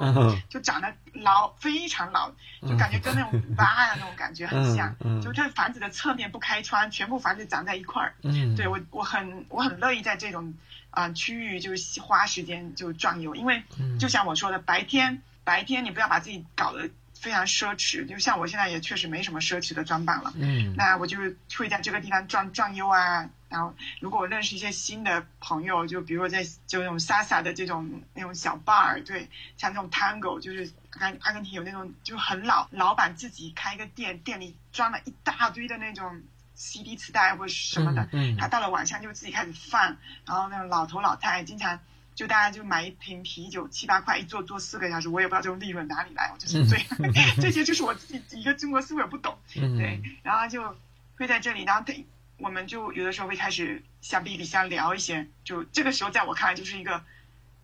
就长得老，非常老，就感觉跟那种古巴啊那种感觉很像。就这房子的侧面不开窗，全部房子长在一块儿。对我我很我很乐意在这种。啊，区域就是花时间就转悠，因为就像我说的，白天白天你不要把自己搞得非常奢侈，就像我现在也确实没什么奢侈的装扮了。嗯，那我就会在这个地方转转悠啊。然后，如果我认识一些新的朋友，就比如说在就那种 Sasa 的这种那种小 bar，对，像这种 Tango，就是阿阿根廷有那种就很老老板自己开一个店，店里装了一大堆的那种。CD 磁带或者什么的，嗯他到了晚上就自己开始放，然后那种老头老太经常就大家就买一瓶啤酒七八块一坐坐四个小时，我也不知道这种利润哪里来，我就是最 *laughs* 这些就是我自己一个中国思维不懂，对，然后就会在这里，然后对，我们就有的时候会开始像 B B 像聊一些，就这个时候在我看来就是一个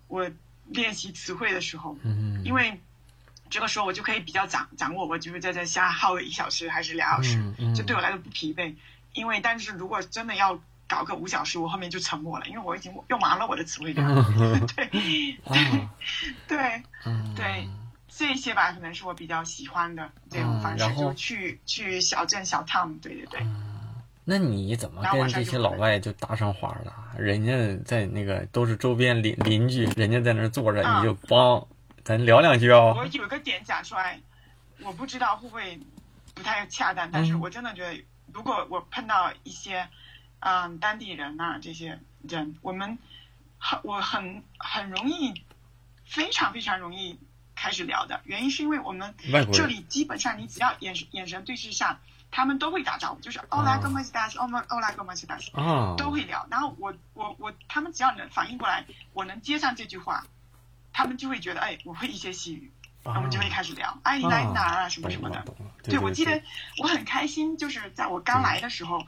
我练习词汇的时候，因为这个时候我就可以比较掌掌握，我就是在这瞎耗个一小时还是两小时，就对我来说不疲惫。因为，但是如果真的要搞个五小时，我后面就沉默了，因为我已经用完了我的词汇量。*laughs* 对，*laughs* 对，对，对，这些吧，可能是我比较喜欢的这种方式，就去去小镇小 town，对对对。那你怎么跟这些老外就搭上话了？人家在那个都是周边邻邻居，人家在那坐着，你就帮咱聊两句哦。我有个点讲出来，我不知道会不会不太恰当，但是我真的觉得。如果我碰到一些，嗯，当地人呐，这些人，我们很我很很容易，非常非常容易开始聊的。原因是因为我们这里基本上你只要眼神眼神对视上，他们都会打招呼，就是欧拉哥们西达西，欧欧拉哥们西达西，都会聊。然后我我我，他们只要能反应过来，我能接上这句话，他们就会觉得，哎，我会一些西语。我们就会开始聊，哎，你来哪儿啊，什么什么的。对，我记得我很开心，就是在我刚来的时候，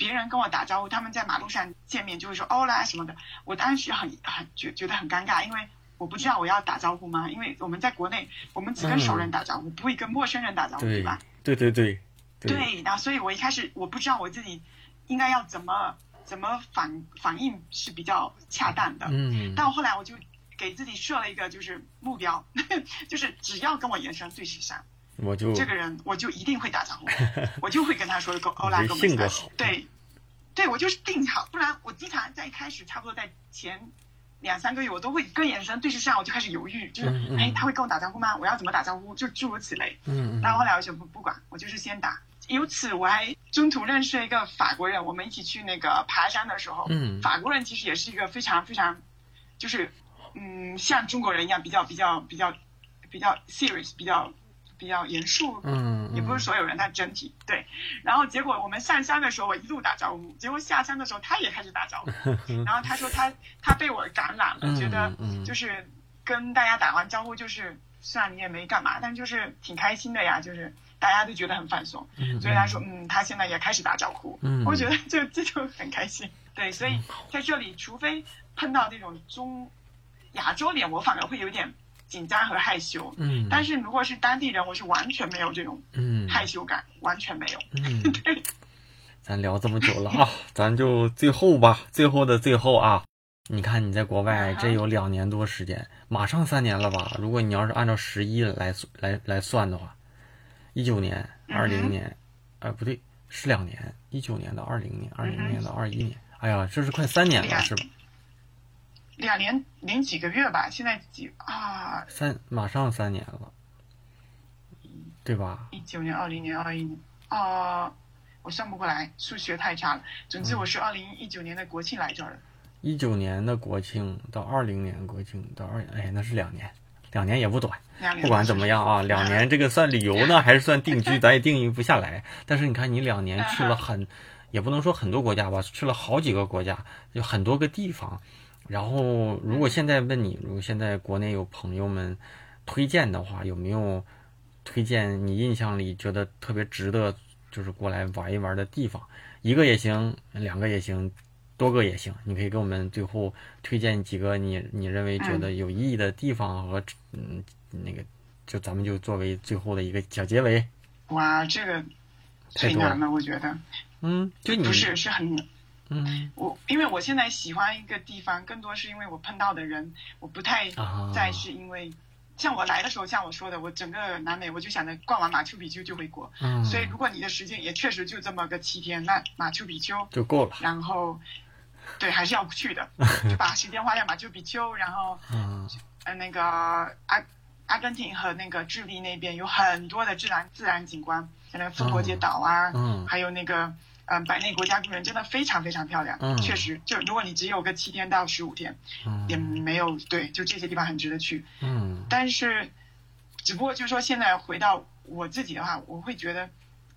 别人跟我打招呼，他们在马路上见面就会说“欧啦”什么的。我当时很很觉觉得很尴尬，因为我不知道我要打招呼吗？因为我们在国内，我们只跟熟人打招呼，不会跟陌生人打招呼，对吧？对对对。对，然后所以我一开始我不知道我自己应该要怎么怎么反反应是比较恰当的。嗯。但后来我就。给自己设了一个就是目标，*laughs* 就是只要跟我眼神对视上，我就这个人我就一定会打招呼，*laughs* 我就会跟他说“欧拉”，性格好，对，对我就是定好，不然我经常在一开始差不多在前两三个月，我都会跟眼神对视上，我就开始犹豫，就是哎，他会跟我打招呼吗？我要怎么打招呼？就诸如此类。嗯然后后来我就不不管，我就是先打。由此我还中途认识了一个法国人，我们一起去那个爬山的时候，嗯，法国人其实也是一个非常非常，就是。嗯，像中国人一样比较比较比较比较 serious，比较比较严肃。嗯，也不是所有人，但整体对。然后结果我们上山的时候，我一路打招呼，结果下山的时候他也开始打招呼。*laughs* 然后他说他他被我感染了，觉得就是跟大家打完招呼，就是虽然你也没干嘛，但就是挺开心的呀，就是大家都觉得很放松。所以他说，嗯，他现在也开始打招呼。嗯，*laughs* 我觉得就这就很开心。对，所以在这里，除非碰到那种中。亚洲脸我反而会有点紧张和害羞，嗯，但是如果是当地人，我是完全没有这种嗯害羞感，完全没有。嗯，*laughs* 对，咱聊这么久了啊，咱就最后吧，最后的最后啊，你看你在国外这有两年多时间，马上三年了吧？如果你要是按照十一来来来算的话，一九年、二零年，呃，不对，是两年，一九年到二零年，二零年到二一年。哎呀，这是快三年了，是吧？两年零几个月吧，现在几啊？三马上三年了，对吧？一九年、二零年、二一年啊，我算不过来，数学太差了。总之，我是二零一九年的国庆来这儿的。一九年的国庆到二零年国庆到二，哎，那是两年，两年也不短。不管怎么样啊，两年这个算旅游呢，还是算定居，*laughs* 咱也定义不下来。但是你看，你两年去了很，也不能说很多国家吧，去了好几个国家，有很多个地方。然后，如果现在问你，如果现在国内有朋友们推荐的话，有没有推荐你印象里觉得特别值得，就是过来玩一玩的地方？一个也行，两个也行，多个也行。你可以给我们最后推荐几个你你认为觉得有意义的地方和嗯那个，就咱们就作为最后的一个小结尾。哇，这个太难了，我觉得。嗯，就你不是是很。嗯，我因为我现在喜欢一个地方，更多是因为我碰到的人，我不太再是因为，像我来的时候，像我说的，我整个南美我就想着逛完马丘比丘就回国，所以如果你的时间也确实就这么个七天，那马丘比丘就够了。然后，对，还是要去的，*laughs* 就把时间花在马丘比丘，然后，呃，那个阿阿根廷和那个智利那边有很多的自然自然景观，像那个复活节岛啊，嗯。还有那个。嗯，百内国家公园真的非常非常漂亮，确实，就如果你只有个七天到十五天，也没有对，就这些地方很值得去。嗯，但是，只不过就是说，现在回到我自己的话，我会觉得，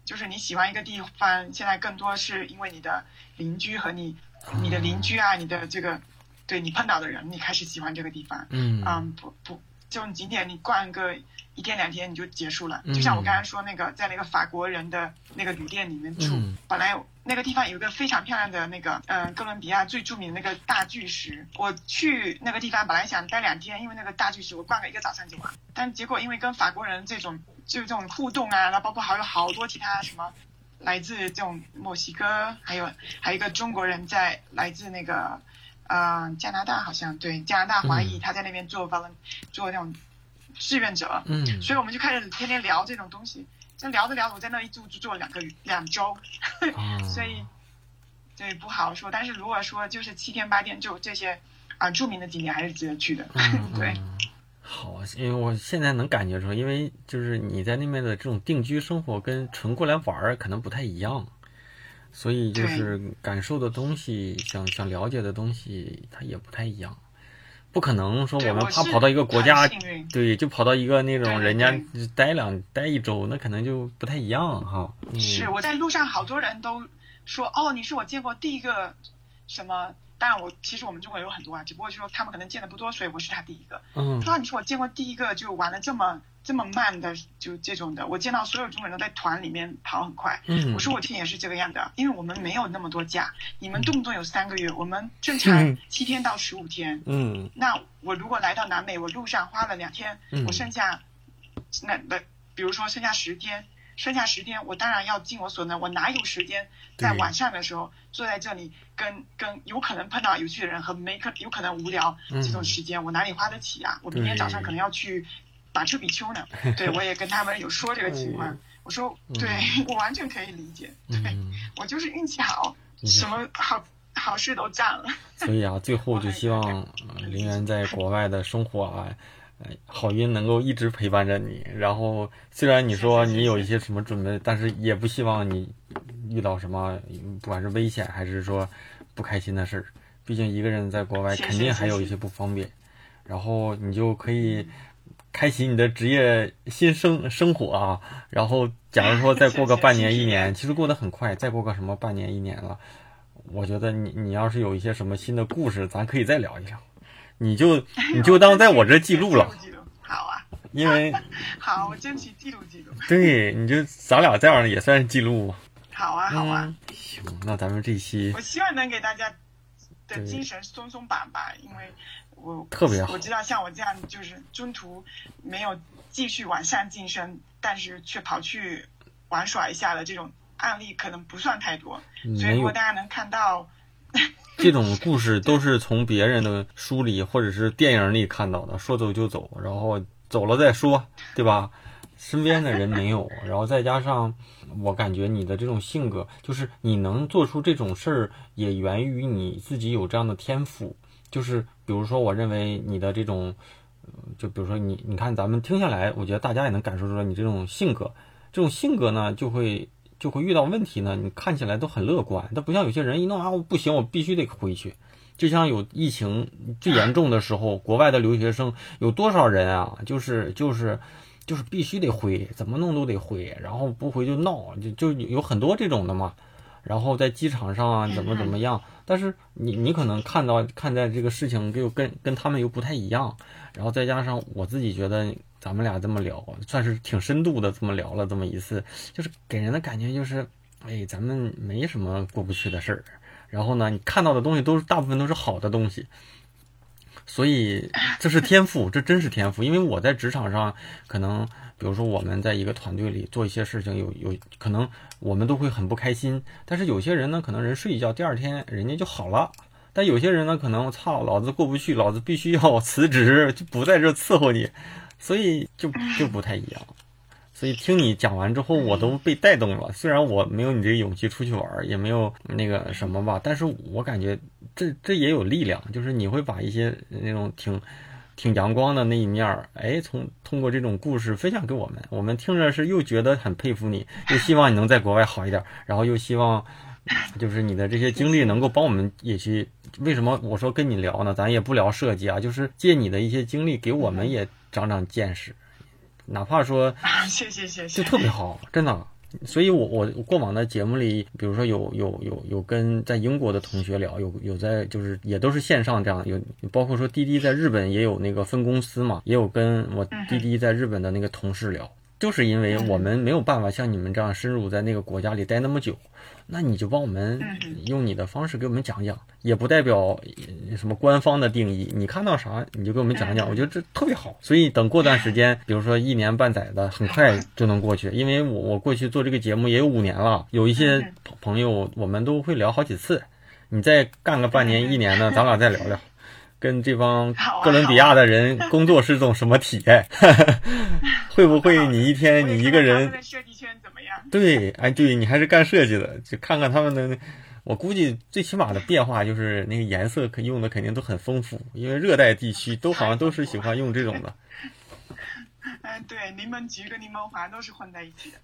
就是你喜欢一个地方，现在更多是因为你的邻居和你，你的邻居啊，你的这个，对你碰到的人，你开始喜欢这个地方。嗯，嗯，不不，这种景点你逛个。一天两天你就结束了，就像我刚刚说那个，在那个法国人的那个旅店里面住，本来那个地方有一个非常漂亮的那个，嗯，哥伦比亚最著名的那个大巨石。我去那个地方本来想待两天，因为那个大巨石我逛个一个早上就完，但结果因为跟法国人这种就这种互动啊，然后包括还有好多其他什么，来自这种墨西哥，还有还有一个中国人在来自那个，呃，加拿大好像对加拿大华裔，他在那边做 vol 做那种。志愿者，嗯，所以我们就开始天天聊这种东西，就聊着聊着，我在那一住就住了两个两周，*laughs* 所以，对不好说。但是如果说就是七天八天，就这些啊著名的景点还是值得去的，*laughs* 对。好，因为我现在能感觉出，因为就是你在那边的这种定居生活跟纯过来玩儿可能不太一样，所以就是感受的东西，想想了解的东西，它也不太一样。不可能说我们怕跑到一个国家，对，就跑到一个那种人家待两待一周，那可能就不太一样哈。是我在路上好多人都说哦，你是我见过第一个什么？当然我其实我们中国有很多啊，只不过就说他们可能见的不多，所以我是他第一个。嗯，说你是我见过第一个就玩的这么。这么慢的就这种的，我见到所有中国人都在团里面跑很快。嗯，我说我天也是这个样的，因为我们没有那么多假，你们动不动有三个月，我们正常七天到十五天。嗯，那我如果来到南美，我路上花了两天，我剩下那那比如说剩下十天，剩下十天，我当然要尽我所能，我哪有时间在晚上的时候坐在这里跟跟有可能碰到有趣的人和没可有可能无聊这种时间，我哪里花得起啊？我明天早上可能要去。马丘比丘呢？对，我也跟他们有说这个情况。我说，对我完全可以理解。*laughs* 对我就是运气好，什么好好事都占了。*laughs* 所以啊，最后就希望林源在国外的生活啊，好运能够一直陪伴着你。然后，虽然你说你有一些什么准备，但是也不希望你遇到什么，不管是危险还是说不开心的事儿。毕竟一个人在国外肯定还有一些不方便。然后你就可以。开启你的职业新生生活啊！然后，假如说再过个半年 *laughs* 一年，其实过得很快。再过个什么半年一年了，我觉得你你要是有一些什么新的故事，咱可以再聊一聊。你就你就当在我这记录了。好啊。因为。*laughs* 好，我争取记录记录。*laughs* 对，你就咱俩这样也算是记录。好啊，好啊。行，那咱们这期。我希望能给大家的精神松松绑吧，因为。我特别好，我知道像我这样就是中途没有继续往上晋升，但是却跑去玩耍一下的这种案例可能不算太多。所以如果大家能看到 *laughs* 这种故事，都是从别人的书里或者是电影里看到的，说走就走，然后走了再说，对吧？身边的人没有，然后再加上我感觉你的这种性格，就是你能做出这种事儿，也源于你自己有这样的天赋。就是比如说，我认为你的这种，就比如说你，你看咱们听下来，我觉得大家也能感受出来你这种性格。这种性格呢，就会就会遇到问题呢，你看起来都很乐观。但不像有些人一弄啊我不行，我必须得回去。就像有疫情最严重的时候，国外的留学生有多少人啊？就是就是就是必须得回，怎么弄都得回，然后不回就闹，就就有很多这种的嘛。然后在机场上啊，怎么怎么样？但是你你可能看到看待这个事情又跟跟他们又不太一样。然后再加上我自己觉得咱们俩这么聊，算是挺深度的这么聊了这么一次，就是给人的感觉就是，哎，咱们没什么过不去的事儿。然后呢，你看到的东西都是大部分都是好的东西。所以这是天赋，这真是天赋。因为我在职场上可能。比如说，我们在一个团队里做一些事情，有有可能我们都会很不开心。但是有些人呢，可能人睡一觉，第二天人家就好了。但有些人呢，可能操，老子过不去，老子必须要 *laughs* 辞职，就不在这伺候你，所以就就不太一样。所以听你讲完之后，我都被带动了。虽然我没有你这个勇气出去玩，也没有那个什么吧，但是我感觉这这也有力量，就是你会把一些那种挺。挺阳光的那一面儿，哎，从通过这种故事分享给我们，我们听着是又觉得很佩服你，又希望你能在国外好一点，然后又希望，就是你的这些经历能够帮我们也去。为什么我说跟你聊呢？咱也不聊设计啊，就是借你的一些经历给我们也长长见识，哪怕说，谢谢谢谢，就特别好，真的。所以，我我过往的节目里，比如说有有有有跟在英国的同学聊，有有在就是也都是线上这样，有包括说滴滴在日本也有那个分公司嘛，也有跟我滴滴在日本的那个同事聊，就是因为我们没有办法像你们这样深入在那个国家里待那么久。那你就帮我们用你的方式给我们讲讲，也不代表什么官方的定义。你看到啥你就给我们讲讲，我觉得这特别好。所以等过段时间，比如说一年半载的，很快就能过去。因为我我过去做这个节目也有五年了，有一些朋友我们都会聊好几次。你再干个半年一年的，咱俩再聊聊。跟这帮哥伦比亚的人工作是种什么体验？*laughs* 会不会你一天你一个人？对，哎，对你还是干设计的，就看看他们的。我估计最起码的变化就是那个颜色可用的肯定都很丰富，因为热带地区都好像都是喜欢用这种的。*laughs* 哎，对，柠檬橘跟柠檬黄都是混在一起的。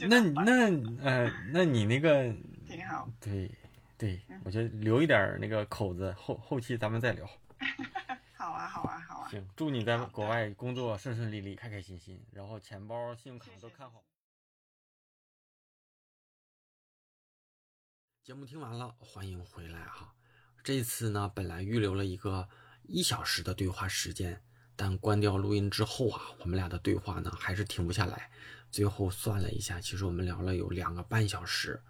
*laughs* 那那呃，那你那个 *laughs* 挺好。对对，我觉得留一点那个口子，后后期咱们再聊。好啊，好啊，好啊！行，祝你在国外工作顺顺利利，开开心心，然后钱包、信用卡都看好。节目听完了，欢迎回来哈。这次呢，本来预留了一个一小时的对话时间，但关掉录音之后啊，我们俩的对话呢还是停不下来。最后算了一下，其实我们聊了有两个半小时，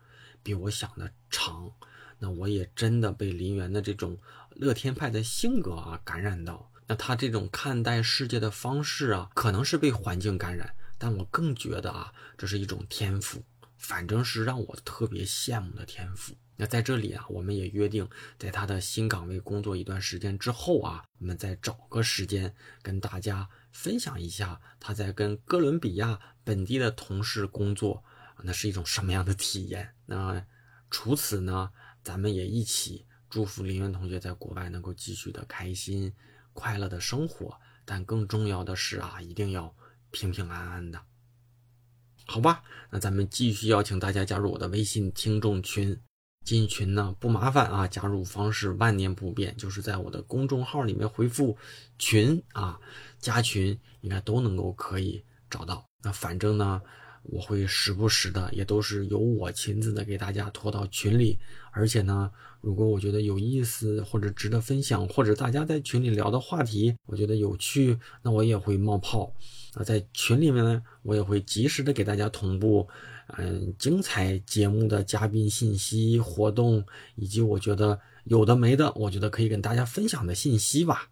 比我想的长。那我也真的被林园的这种乐天派的性格啊感染到。那他这种看待世界的方式啊，可能是被环境感染，但我更觉得啊，这是一种天赋，反正是让我特别羡慕的天赋。那在这里啊，我们也约定，在他的新岗位工作一段时间之后啊，我们再找个时间跟大家分享一下他在跟哥伦比亚本地的同事工作，那是一种什么样的体验。那除此呢？咱们也一起祝福林渊同学在国外能够继续的开心、快乐的生活，但更重要的是啊，一定要平平安安的，好吧？那咱们继续邀请大家加入我的微信听众群，进群呢不麻烦啊，加入方式万年不变，就是在我的公众号里面回复“群”啊，加群应该都能够可以找到。那反正呢。我会时不时的，也都是由我亲自的给大家拖到群里，而且呢，如果我觉得有意思或者值得分享，或者大家在群里聊的话题，我觉得有趣，那我也会冒泡。啊，在群里面呢，我也会及时的给大家同步，嗯，精彩节目的嘉宾信息、活动，以及我觉得有的没的，我觉得可以跟大家分享的信息吧。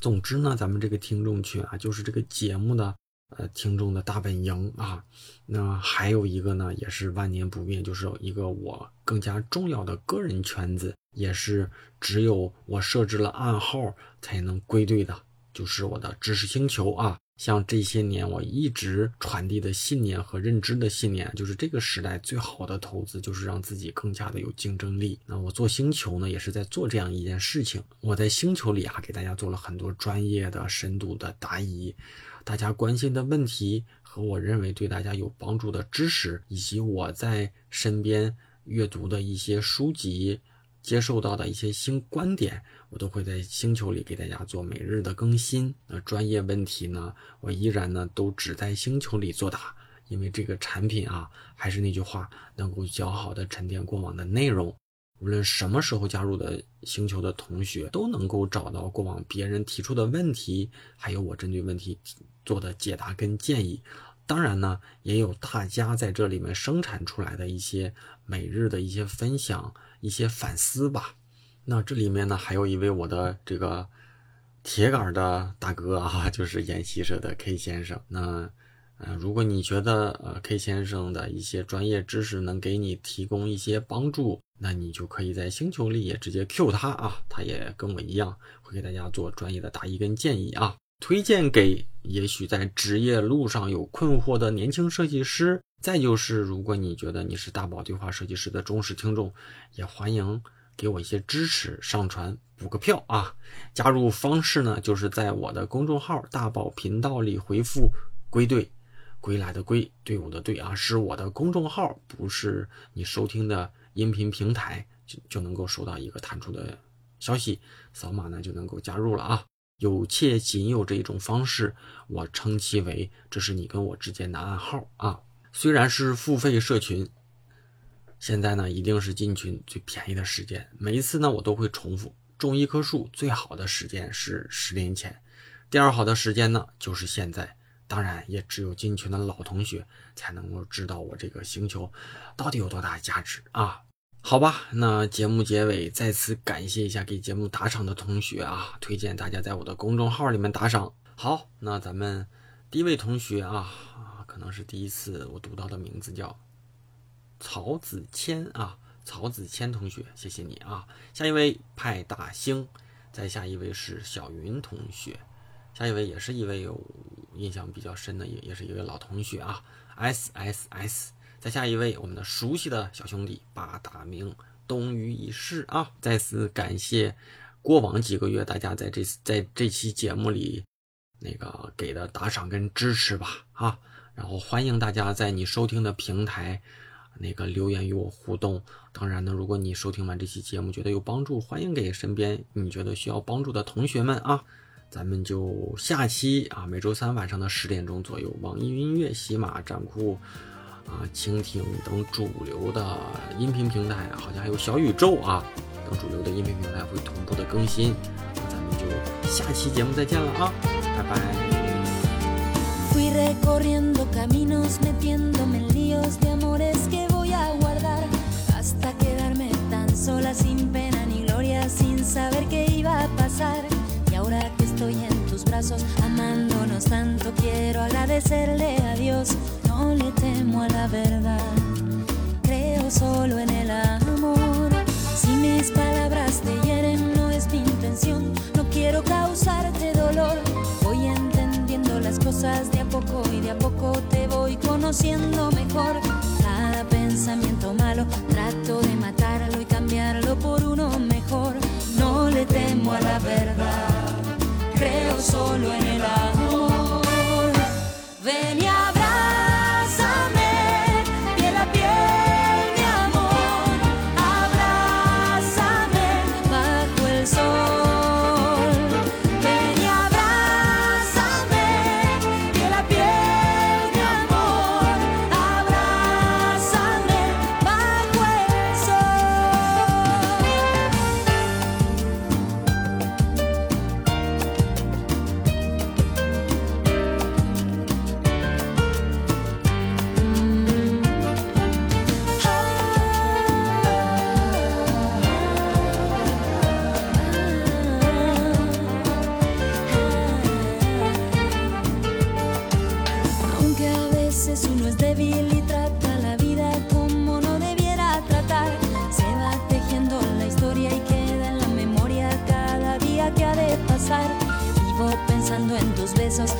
总之呢，咱们这个听众群啊，就是这个节目的。呃，听众的大本营啊，那还有一个呢，也是万年不变，就是一个我更加重要的个人圈子，也是只有我设置了暗号才能归队的，就是我的知识星球啊。像这些年我一直传递的信念和认知的信念，就是这个时代最好的投资就是让自己更加的有竞争力。那我做星球呢，也是在做这样一件事情。我在星球里啊，给大家做了很多专业的、深度的答疑，大家关心的问题和我认为对大家有帮助的知识，以及我在身边阅读的一些书籍。接受到的一些新观点，我都会在星球里给大家做每日的更新。那专业问题呢，我依然呢都只在星球里作答，因为这个产品啊，还是那句话，能够较好的沉淀过往的内容。无论什么时候加入的星球的同学，都能够找到过往别人提出的问题，还有我针对问题做的解答跟建议。当然呢，也有大家在这里面生产出来的一些每日的一些分享。一些反思吧。那这里面呢，还有一位我的这个铁杆的大哥啊，*laughs* 就是研习社的 K 先生。那呃，如果你觉得呃 K 先生的一些专业知识能给你提供一些帮助，那你就可以在星球里也直接 Q 他啊，他也跟我一样会给大家做专业的答疑跟建议啊。推荐给也许在职业路上有困惑的年轻设计师。再就是，如果你觉得你是大宝对话设计师的忠实听众，也欢迎给我一些支持，上传补个票啊！加入方式呢，就是在我的公众号“大宝频道”里回复“归队”，归来的归，队伍的队啊，是我的公众号，不是你收听的音频平台，就就能够收到一个弹出的消息，扫码呢就能够加入了啊！有且仅有这一种方式，我称其为这是你跟我之间的暗号啊！虽然是付费社群，现在呢一定是进群最便宜的时间。每一次呢我都会重复，种一棵树最好的时间是十年前，第二好的时间呢就是现在。当然，也只有进群的老同学才能够知道我这个星球到底有多大价值啊！好吧，那节目结尾再次感谢一下给节目打赏的同学啊，推荐大家在我的公众号里面打赏。好，那咱们第一位同学啊。是第一次我读到的名字叫曹子谦啊，曹子谦同学，谢谢你啊。下一位派大星，再下一位是小云同学，下一位也是一位有印象比较深的，也也是一位老同学啊。S S S，再下一位我们的熟悉的小兄弟八大名东隅已逝啊。再次感谢过往几个月大家在这在这期节目里那个给的打赏跟支持吧啊。然后欢迎大家在你收听的平台，那个留言与我互动。当然呢，如果你收听完这期节目觉得有帮助，欢迎给身边你觉得需要帮助的同学们啊。咱们就下期啊，每周三晚上的十点钟左右，网易音乐、喜马、站酷啊、蜻蜓等主流的音频平台，好像还有小宇宙啊等主流的音频平台会同步的更新。那咱们就下期节目再见了啊，拜拜。Fui recorriendo caminos, metiéndome en líos de amores que voy a guardar hasta quedarme tan sola, sin pena ni gloria, sin saber qué iba a pasar. Y ahora que estoy en tus brazos, amándonos tanto, quiero agradecerle a Dios. No le temo a la verdad, creo solo en el amor. Si mis palabras te hieren, no es mi intención, no quiero causarte de poco y de a poco te voy conociendo mejor. Cada pensamiento malo trato de matarlo y cambiarlo por uno mejor. No le temo a la verdad, creo solo en el amor. y trata la vida como no debiera tratar. Se va tejiendo la historia y queda en la memoria cada día que ha de pasar. Vivo pensando en tus besos.